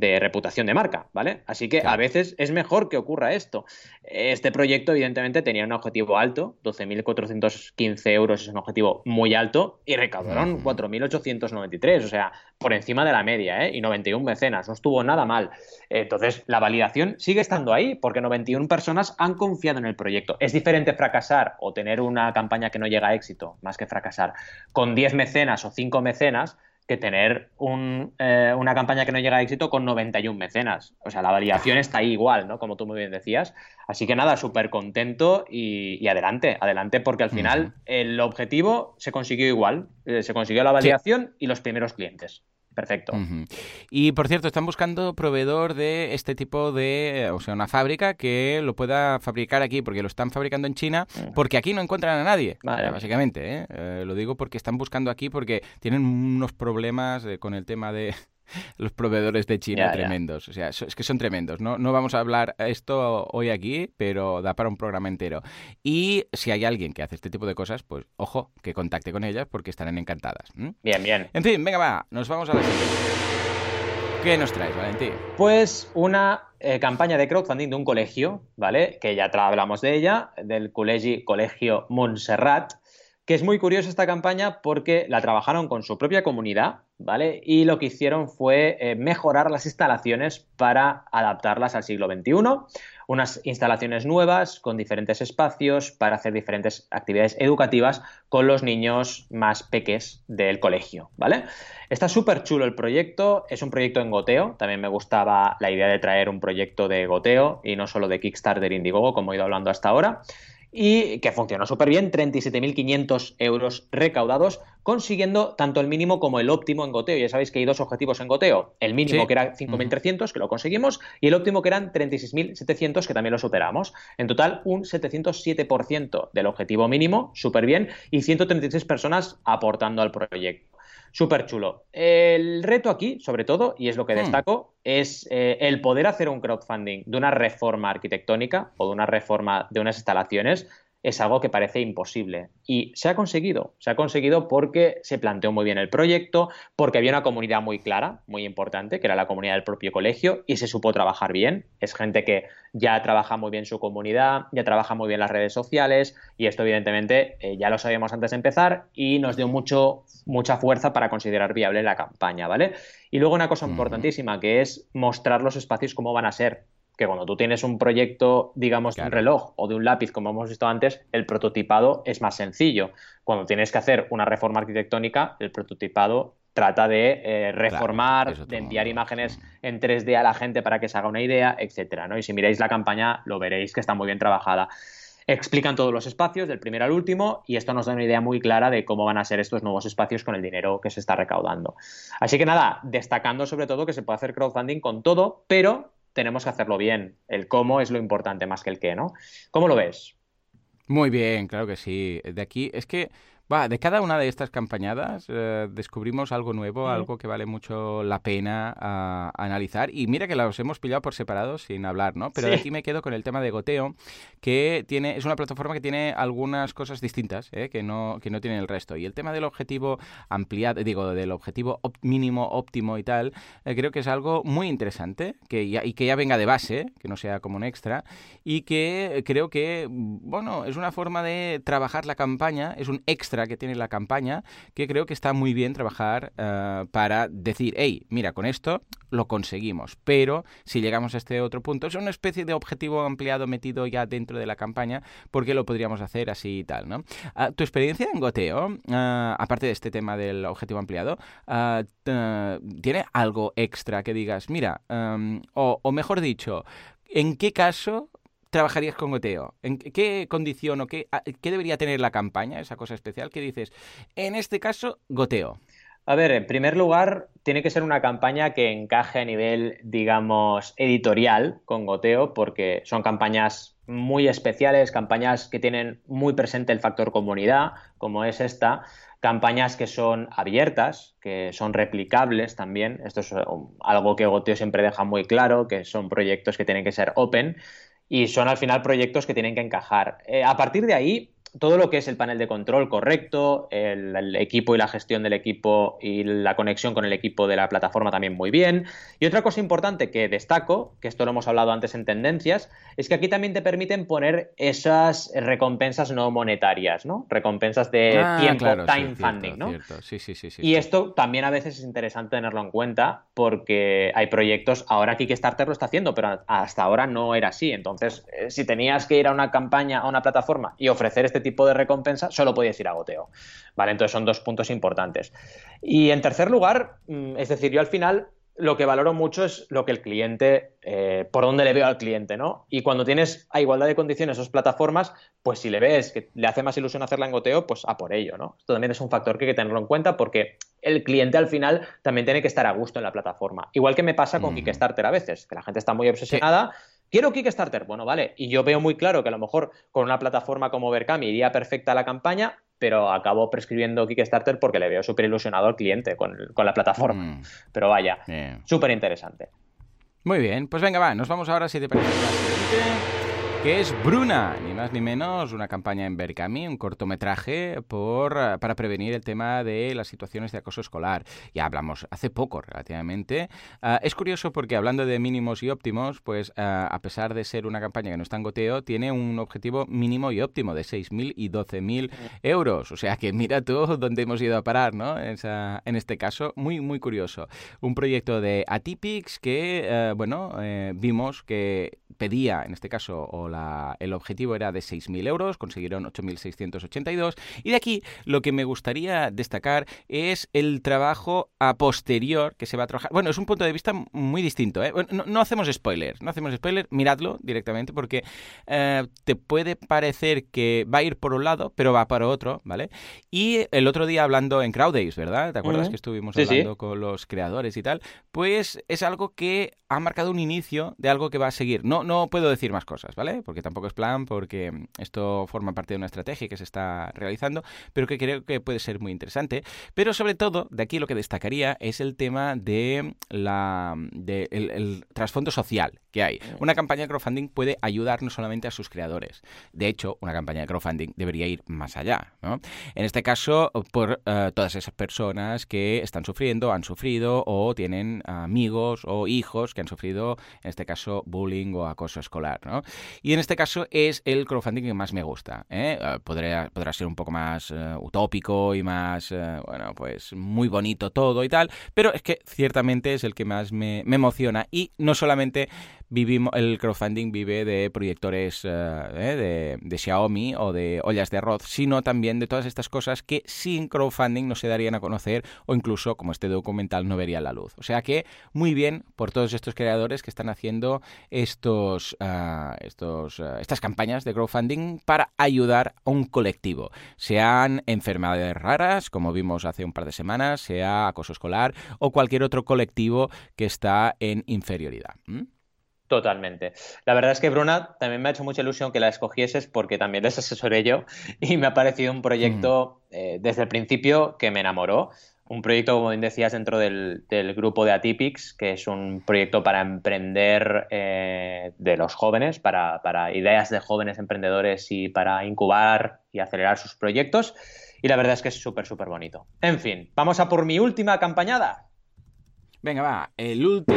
reputación de marca, ¿vale? Así que a veces es mejor que ocurra esto. Este proyecto, evidentemente, tenía un objetivo alto, 12.415 euros es un objetivo muy alto, y recaudaron 4.893, o sea, por encima de la media, ¿eh? Y 91 mecenas, no estuvo nada mal. Entonces, la validación sigue estando ahí, porque 91 personas han confiado en el proyecto. Es diferente fracasar o tener una campaña que no llega a éxito, más que fracasar, con 10 mecenas o 5 mecenas, que tener eh, una campaña que no llega a éxito con 91 mecenas. O sea, la validación está ahí igual, ¿no? Como tú muy bien decías. Así que nada, súper contento y, adelante, adelante, porque al final el objetivo se consiguió igual. Eh, se consiguió la validación y los primeros clientes. Perfecto. Y por cierto, están buscando proveedor de este tipo de, o sea, una fábrica que lo pueda fabricar aquí, porque lo están fabricando en China, porque aquí no encuentran a nadie, básicamente. ¿eh? ¿eh? lo digo porque están buscando aquí porque tienen unos problemas eh, con el tema de [LAUGHS] los proveedores de China tremendos. O sea, es que son tremendos. ¿no? no vamos a hablar esto hoy aquí, pero da para un programa entero. Y si hay alguien que hace este tipo de cosas, pues ojo, que contacte con ellas porque estarán encantadas. Bien, bien. En fin, venga, va, nos vamos a la siguiente. ¿Qué nos traes, Valentín? Pues una eh, campaña de crowdfunding de un colegio, ¿vale? Que ya hablamos de ella, del colegio, colegio Montserrat que es muy curiosa esta campaña porque la trabajaron con su propia comunidad, ¿vale? Y lo que hicieron fue eh, mejorar las instalaciones para adaptarlas al siglo XXI, unas instalaciones nuevas con diferentes espacios para hacer diferentes actividades educativas con los niños más peques del colegio, ¿vale? Está súper chulo el proyecto, es un proyecto en goteo, también me gustaba la idea de traer un proyecto de goteo y no solo de Kickstarter Indiegogo como he ido hablando hasta ahora y que funcionó súper bien, 37.500 euros recaudados, consiguiendo tanto el mínimo como el óptimo en goteo. Ya sabéis que hay dos objetivos en goteo, el mínimo que era 5.300, que lo conseguimos, y el óptimo que eran 36.700, que también lo superamos. En total, un 707% del objetivo mínimo, súper bien, y 136 personas aportando al proyecto. Súper chulo. El reto aquí, sobre todo, y es lo que hmm. destaco, es eh, el poder hacer un crowdfunding de una reforma arquitectónica o de una reforma de unas instalaciones es algo que parece imposible. Y se ha conseguido, se ha conseguido porque se planteó muy bien el proyecto, porque había una comunidad muy clara, muy importante, que era la comunidad del propio colegio, y se supo trabajar bien. Es gente que ya trabaja muy bien su comunidad, ya trabaja muy bien las redes sociales, y esto evidentemente eh, ya lo sabíamos antes de empezar y nos dio mucho, mucha fuerza para considerar viable la campaña, ¿vale? Y luego una cosa importantísima, que es mostrar los espacios cómo van a ser que cuando tú tienes un proyecto, digamos, de un reloj o de un lápiz, como hemos visto antes, el prototipado es más sencillo. Cuando tienes que hacer una reforma arquitectónica, el prototipado trata de eh, reformar, de enviar imágenes en 3D a la gente para que se haga una idea, etcétera, ¿no? Y si miráis la campaña, lo veréis que está muy bien trabajada. Explican todos los espacios, del primero al último, y esto nos da una idea muy clara de cómo van a ser estos nuevos espacios con el dinero que se está recaudando. Así que nada, destacando sobre todo que se puede hacer crowdfunding con todo, pero tenemos que hacerlo bien. El cómo es lo importante más que el qué, ¿no? ¿Cómo lo ves? Muy bien, claro que sí. De aquí es que Va, de cada una de estas campañadas eh, descubrimos algo nuevo, algo que vale mucho la pena ah, analizar. Y mira que los hemos pillado por separado sin hablar, ¿no? Pero de aquí me quedo con el tema de Goteo, que tiene, es una plataforma que tiene algunas cosas distintas ¿eh? que, no, que no tiene el resto. Y el tema del objetivo ampliado, digo, del objetivo mínimo óptimo y tal, eh, creo que es algo muy interesante que ya, y que ya venga de base, que no sea como un extra, y que creo que, bueno, es una forma de trabajar la campaña, es un extra que tiene la campaña que creo que está muy bien trabajar eh, para decir, hey, mira, con esto lo conseguimos. Pero si llegamos a este otro punto, es una especie de objetivo ampliado metido ya dentro de la campaña, porque lo podríamos hacer así y tal, ¿no? Ah, tu experiencia en Goteo, ah, aparte de este tema del objetivo ampliado, ah, ¿tiene algo extra que digas, mira, em, o mejor dicho, ¿en qué caso trabajarías con goteo? ¿En qué condición o qué, debería tener la campaña, esa cosa especial que dices? En este caso, goteo. A ver, en primer lugar, tiene que ser una campaña que encaje a nivel, digamos, editorial con Goteo, porque son campañas muy especiales, campañas que tienen muy presente el factor comunidad, como es esta, campañas que son abiertas, que son replicables también. Esto es algo que Goteo siempre deja muy claro, que son proyectos que tienen que ser open y son al final proyectos que tienen que encajar. Eh, a partir de ahí, todo lo que es el panel de control correcto, el, equipo y la gestión del equipo y la conexión con el equipo de la plataforma también muy bien. Y otra cosa importante que destaco, que esto lo hemos hablado antes en tendencias, es que aquí también te permiten poner esas recompensas no monetarias, ¿no? Recompensas de ah, tiempo, time funding, ¿no? Sí, sí, sí, y esto también a veces es interesante tenerlo en cuenta porque hay proyectos, ahora Kickstarter lo está haciendo, pero hasta ahora no era así. Entonces, eh, si tenías que ir a una campaña, a una plataforma y ofrecer este tipo de recompensa, solo podías ir a goteo. ¿Vale? Entonces son dos puntos importantes. Y en tercer lugar, mm, es decir, yo al final lo que valoro mucho es lo que el cliente, eh, por dónde le veo al cliente, ¿no? Y cuando tienes a igualdad de condiciones esas plataformas, pues si le ves que le hace más ilusión hacerla en goteo, pues a por ello, ¿no? Esto también es un factor que hay que tenerlo en cuenta porque el cliente al final también tiene que estar a gusto en la plataforma. Igual que me pasa con Kickstarter a veces, que la gente está muy obsesionada. Quiero Kickstarter, bueno, vale, y yo veo muy claro que a lo mejor con una plataforma como Verkami iría perfecta la campaña, pero acabo prescribiendo Kickstarter porque le veo súper ilusionado al cliente con, la plataforma. Mm. Pero vaya, súper interesante. Muy bien, pues venga, va, nos vamos ahora si te parece que es Bruna, ni más ni menos, una campaña en Berkami, un cortometraje por, eh, para prevenir el tema de las situaciones de acoso escolar. Ya hablamos hace poco relativamente. Ah, es curioso porque hablando de mínimos y óptimos, pues ah, a pesar de ser una campaña que no está en goteo, tiene un objetivo mínimo y óptimo de 6.000 y 12.000 euros. O sea que mira tú dónde hemos ido a parar, ¿no? en este caso, muy, muy curioso. Un proyecto de Atypics que, eh, bueno, eh, vimos que pedía, en este caso, o la, el objetivo era de 6.000 euros, consiguieron 8.682. Y de aquí lo que me gustaría destacar es el trabajo a posterior que se va a trabajar. Bueno, es un punto de vista muy distinto. ¿eh? no, hacemos spoilers, no hacemos spoilers, miradlo directamente porque eh, te puede parecer que va a ir por un lado, pero va para otro, ¿vale? Y el otro día hablando en Crowdays, ¿verdad? ¿Te acuerdas que estuvimos hablando con los creadores y tal? Pues es algo que ha marcado un inicio de algo que va a seguir. No, no puedo decir más cosas, ¿vale? ¿Vale? Porque tampoco es plan, porque esto forma parte de una estrategia que se está realizando, pero que creo que puede ser muy interesante. Pero sobre todo, de aquí lo que destacaría es el tema de la de el, trasfondo social que hay. Una campaña de crowdfunding puede ayudar no solamente a sus creadores. De hecho, una campaña de crowdfunding debería ir más allá. ¿no? En este caso, por eh, todas esas personas que están sufriendo, han sufrido o tienen amigos o hijos que han sufrido, en este caso, bullying o acoso escolar. ¿no? Y en este caso es el crowdfunding que más me gusta. ¿eh? Eh, podrá, ser un poco más utópico y más, bueno, pues muy bonito todo y tal, pero es que ciertamente es el que más me, emociona y no solamente vivimos, el crowdfunding vive de proyectores eh, eh, de, Xiaomi o de ollas de arroz, sino también de todas estas cosas que sin crowdfunding no se darían a conocer o incluso, como este documental, no vería la luz. O sea que muy bien por todos estos creadores que están haciendo estos, ah, estos, ah, estas campañas de crowdfunding para ayudar a un colectivo, sean enfermedades raras, como vimos hace un par de semanas, sea acoso escolar o cualquier otro colectivo que está en inferioridad. Totalmente. La verdad es que Bruna también me ha hecho mucha ilusión que la escogieses porque también les asesoré yo y me ha parecido un proyecto mm. eh, desde el principio que me enamoró. Un proyecto, como bien decías, dentro del, grupo de Atypics, que es un proyecto para emprender eh, de los jóvenes, para, para ideas de jóvenes emprendedores y para incubar y acelerar sus proyectos. Y la verdad es que es súper, súper bonito. En fin, vamos a por mi última campañada. Venga, va, el último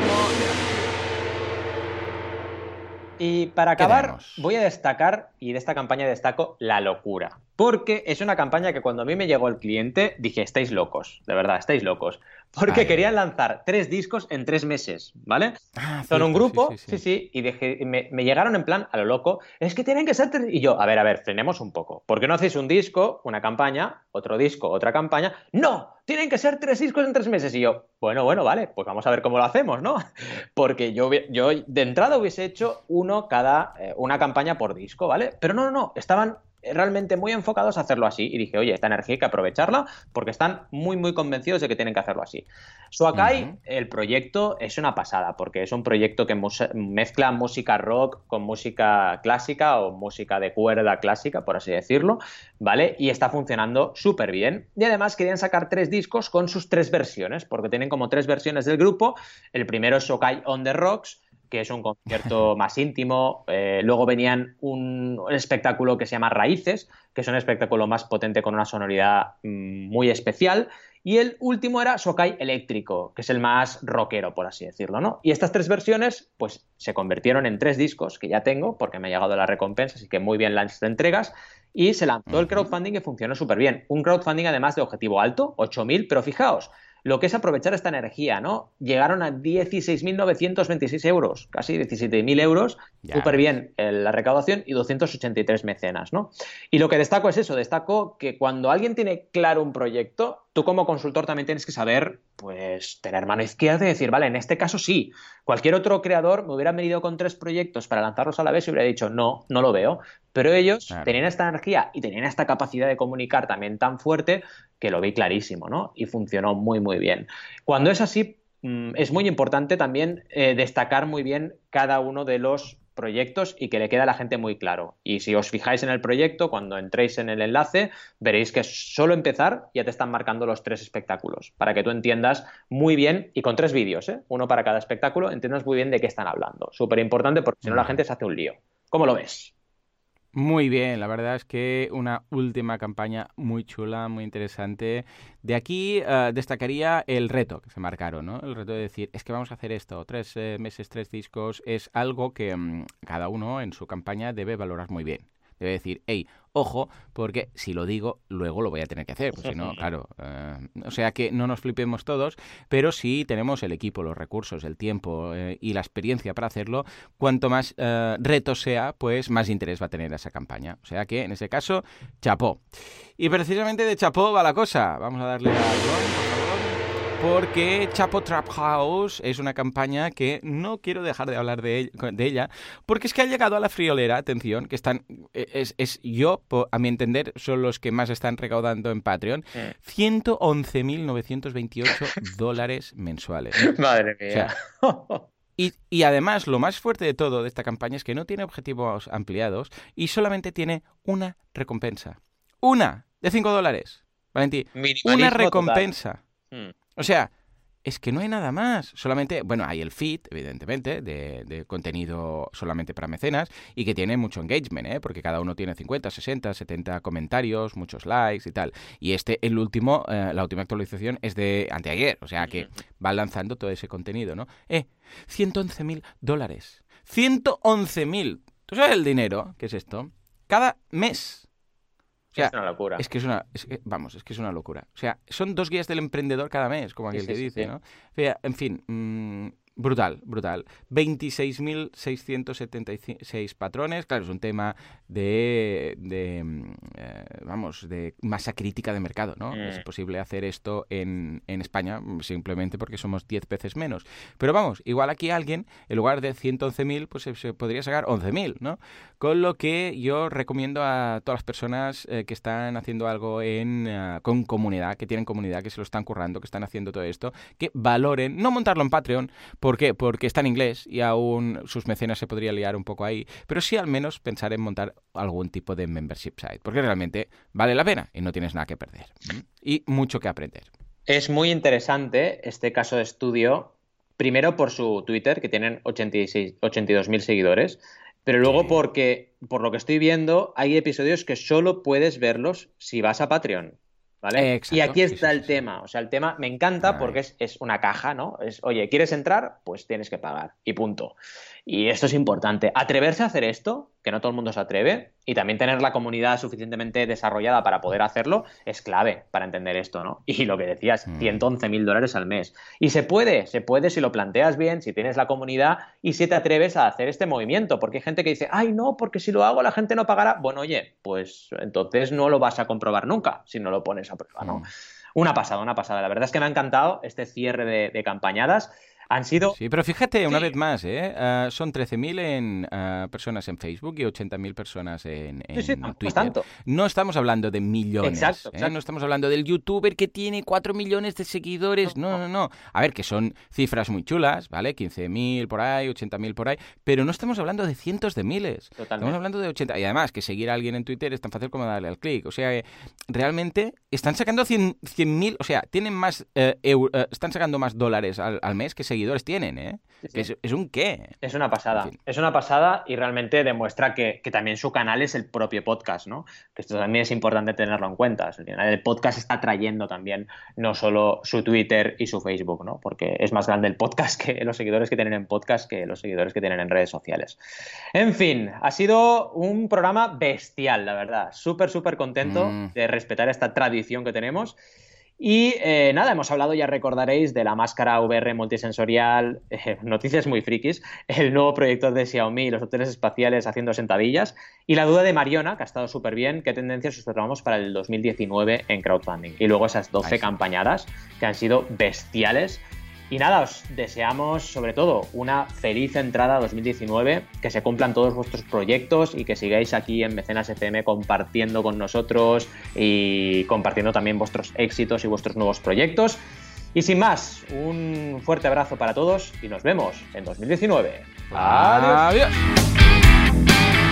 y para acabar, voy a destacar, y de esta campaña destaco la locura. Porque es una campaña que cuando a mí me llegó el cliente dije, estáis locos, de verdad, estáis locos. Porque querían lanzar tres discos en tres meses, ¿vale? Ah, Son un grupo, sí, sí, y me, llegaron en plan a lo loco, es que tienen que ser tres... Y yo, a ver, a ver, frenemos un poco. ¿Por qué no hacéis un disco, una campaña, otro disco, otra campaña? ¡No! Tienen que ser tres discos en tres meses. Y yo, bueno, bueno, vale, pues vamos a ver cómo lo hacemos, ¿no? [LAUGHS] Porque yo, yo de entrada hubiese hecho uno cada, eh, una campaña por disco, ¿vale? Pero no, no, no, estaban realmente muy enfocados a hacerlo así. Y dije, oye, esta energía hay que aprovecharla porque están muy, muy convencidos de que tienen que hacerlo así. Suakai, el proyecto es una pasada porque es un proyecto que mezcla música rock con música clásica o música de cuerda clásica, por así decirlo, ¿vale? Y está funcionando súper bien. Y además querían sacar tres discos con sus tres versiones, porque tienen como tres versiones del grupo. El primero es Sokai on the Rocks, que es un concierto [LAUGHS] más íntimo. Eh, luego venían un, espectáculo que se llama Raíces, que es un espectáculo más potente con una sonoridad mm, muy especial. Y el último era Sokai Eléctrico, que es el más rockero, por así decirlo, ¿no? Y estas tres versiones, pues se convirtieron en tres discos que ya tengo, porque me ha llegado la recompensa, así que muy bien las entregas. Y se lanzó el crowdfunding y funcionó súper bien. Un crowdfunding además de objetivo alto, 8.000, pero fijaos, lo que es aprovechar esta energía, ¿no? Llegaron a 16.926 euros, casi 17.000 euros, súper bien la recaudación y 283 mecenas, ¿no? Y lo que destaco es eso, destaco que cuando alguien tiene claro un proyecto, tú como consultor también tienes que saber, pues, tener mano izquierda y decir, vale, en este caso sí. Cualquier otro creador me hubiera venido con tres proyectos para lanzarlos a la vez y hubiera dicho, no, no lo veo. Pero ellos tenían esta energía y tenían esta capacidad de comunicar también tan fuerte que lo vi clarísimo, ¿no? Y funcionó muy, muy bien. Cuando es así, mm, es muy importante también eh, destacar muy bien cada uno de los proyectos y que le queda a la gente muy claro. Y si os fijáis en el proyecto, cuando entréis en el enlace, veréis que solo empezar ya te están marcando los tres espectáculos, para que tú entiendas muy bien, y con tres vídeos, ¿eh? uno para cada espectáculo, entiendas muy bien de qué están hablando. Súper importante porque si no la gente se hace un lío. ¿Cómo lo ves? Muy bien, la verdad es que una última campaña muy chula, muy interesante. De aquí eh, destacaría el reto que se marcaron, ¿no? El reto de decir, es que vamos a hacer esto, tres eh, meses, tres discos, es algo que mm, cada uno en su campaña debe valorar muy bien. Debe decir, hey, ojo, porque si lo digo, luego lo voy a tener que hacer. Pues si no, [LAUGHS] claro. Eh, o sea que no nos flipemos todos, pero si tenemos el equipo, los recursos, el tiempo eh, y la experiencia para hacerlo, cuanto más eh, reto sea, pues más interés va a tener esa campaña. O sea que en ese caso, chapó. Y precisamente de chapó va la cosa. Vamos a darle a porque Chapo Trap House es una campaña que no quiero dejar de hablar de, ella, porque es que ha llegado a la friolera, atención, que están, e, es, yo, a mi entender, son los que más están recaudando en Patreon, 111.928 [LAUGHS] dólares mensuales. Madre mía. Y, y, además, lo más fuerte de todo de esta campaña es que no tiene objetivos ampliados y solamente tiene una recompensa. Una de 5 dólares. Valentín, una recompensa. Hmm. O sea, es que no hay nada más. Solamente, bueno, hay el feed, evidentemente, de, contenido solamente para mecenas y que tiene mucho engagement, ¿eh? porque cada uno tiene 50, 60, 70 comentarios, muchos likes y tal. Y este, el último, eh, la última actualización es de anteayer, o sea que va lanzando todo ese contenido, ¿no? Eh, 111 mil dólares. 111 mil. ¿Tú sabes el dinero? ¿Qué es esto? Cada mes es una locura. Es que es una, vamos, es que es una locura. O sea, son dos guías del emprendedor cada mes, como aquel que dice, ¿no? en fin, mm, Brutal, brutal. 26.676 patrones. Claro, es un tema de, de mm, eh, vamos, de masa crítica de mercado, ¿no? Es mm. posible hacer esto en, en, España simplemente porque somos 10 veces menos. Pero vamos, igual aquí alguien, en lugar de 111.000, pues se, podría sacar 11.000, ¿no? Con lo que yo recomiendo a todas las personas eh, que están haciendo algo en, eh, con comunidad, que tienen comunidad, que se lo están currando, que están haciendo todo esto, que valoren, no montarlo en Patreon, ¿Por qué? Porque está en inglés y aún sus mecenas se podría liar un poco ahí, pero sí al menos pensar en montar algún tipo de membership site, porque realmente vale la pena y no tienes nada que perder. Y mucho que aprender. Es muy interesante este caso de estudio, primero por su Twitter, que tienen 82.000 seguidores, pero luego porque, por lo que estoy viendo, hay episodios que solo puedes verlos si vas a Patreon. ¿Vale? y aquí está el tema. O sea, el tema me encanta porque es, es, una caja, ¿no? Es, oye, ¿quieres entrar? Pues tienes que pagar. Y punto. Y esto es importante. Atreverse a hacer esto, que no todo el mundo se atreve, y también tener la comunidad suficientemente desarrollada para poder hacerlo, es clave para entender esto, ¿no? Y lo que decías, 111 mm. mil dólares al mes. Y se puede, se puede si lo planteas bien, si tienes la comunidad y si te atreves a hacer este movimiento. Porque hay gente que dice, ay, no, porque si lo hago la gente no pagará. Bueno, oye, pues entonces no lo vas a comprobar nunca si no lo pones a prueba, ¿no? Mm. Una pasada, una pasada. La verdad es que me ha encantado este cierre de, de campañadas. Han sido... Sí, pero fíjate, una vez más, ¿eh? Uh, son 13.000 en, uh, personas en Facebook y 80.000 personas en, en sí, sí, Twitter. Tanto. No estamos hablando de millones. Exacto, ¿eh? exacto. ¿eh? No estamos hablando del youtuber que tiene 4 millones de seguidores. No, no, no. A ver, que son cifras muy chulas, ¿vale? 15.000 por ahí, 80.000 por ahí. Pero no estamos hablando de cientos de miles. Totalmente. Estamos hablando de 80. Y además, que seguir a alguien en Twitter es tan fácil como darle al clic. O sea, realmente están sacando 100.000, 100, o sea, tienen más, eh, eh, están sacando más dólares al, al mes que seguidores seguidores tienen, ¿eh? Es, un qué. Es una pasada. Es una pasada y realmente demuestra que, también su canal es el propio podcast, ¿no? Que esto también es importante tenerlo en cuenta. El podcast está trayendo también no solo su Twitter y su Facebook, ¿no? Porque es más grande el podcast que los seguidores que tienen en podcast que los seguidores que tienen en redes sociales. En fin, ha sido un programa bestial, la verdad. Súper, súper contento mm. de respetar esta tradición que tenemos. Y eh, nada, hemos hablado, ya recordaréis, de la máscara VR multisensorial, [LAUGHS] eh, noticias muy frikis, el nuevo proyecto de Xiaomi, los hoteles espaciales haciendo sentadillas, y la duda de Mariona, que ha estado súper bien, qué tendencias observamos para el 2019 en crowdfunding. Y luego esas 12 campañadas que han sido bestiales y nada, os deseamos sobre todo una feliz entrada a 2019, que se cumplan todos vuestros proyectos y que sigáis aquí en Mecenas FM compartiendo con nosotros y compartiendo también vuestros éxitos y vuestros nuevos proyectos. Y sin más, un fuerte abrazo para todos y nos vemos en 2019. Adiós. Adiós.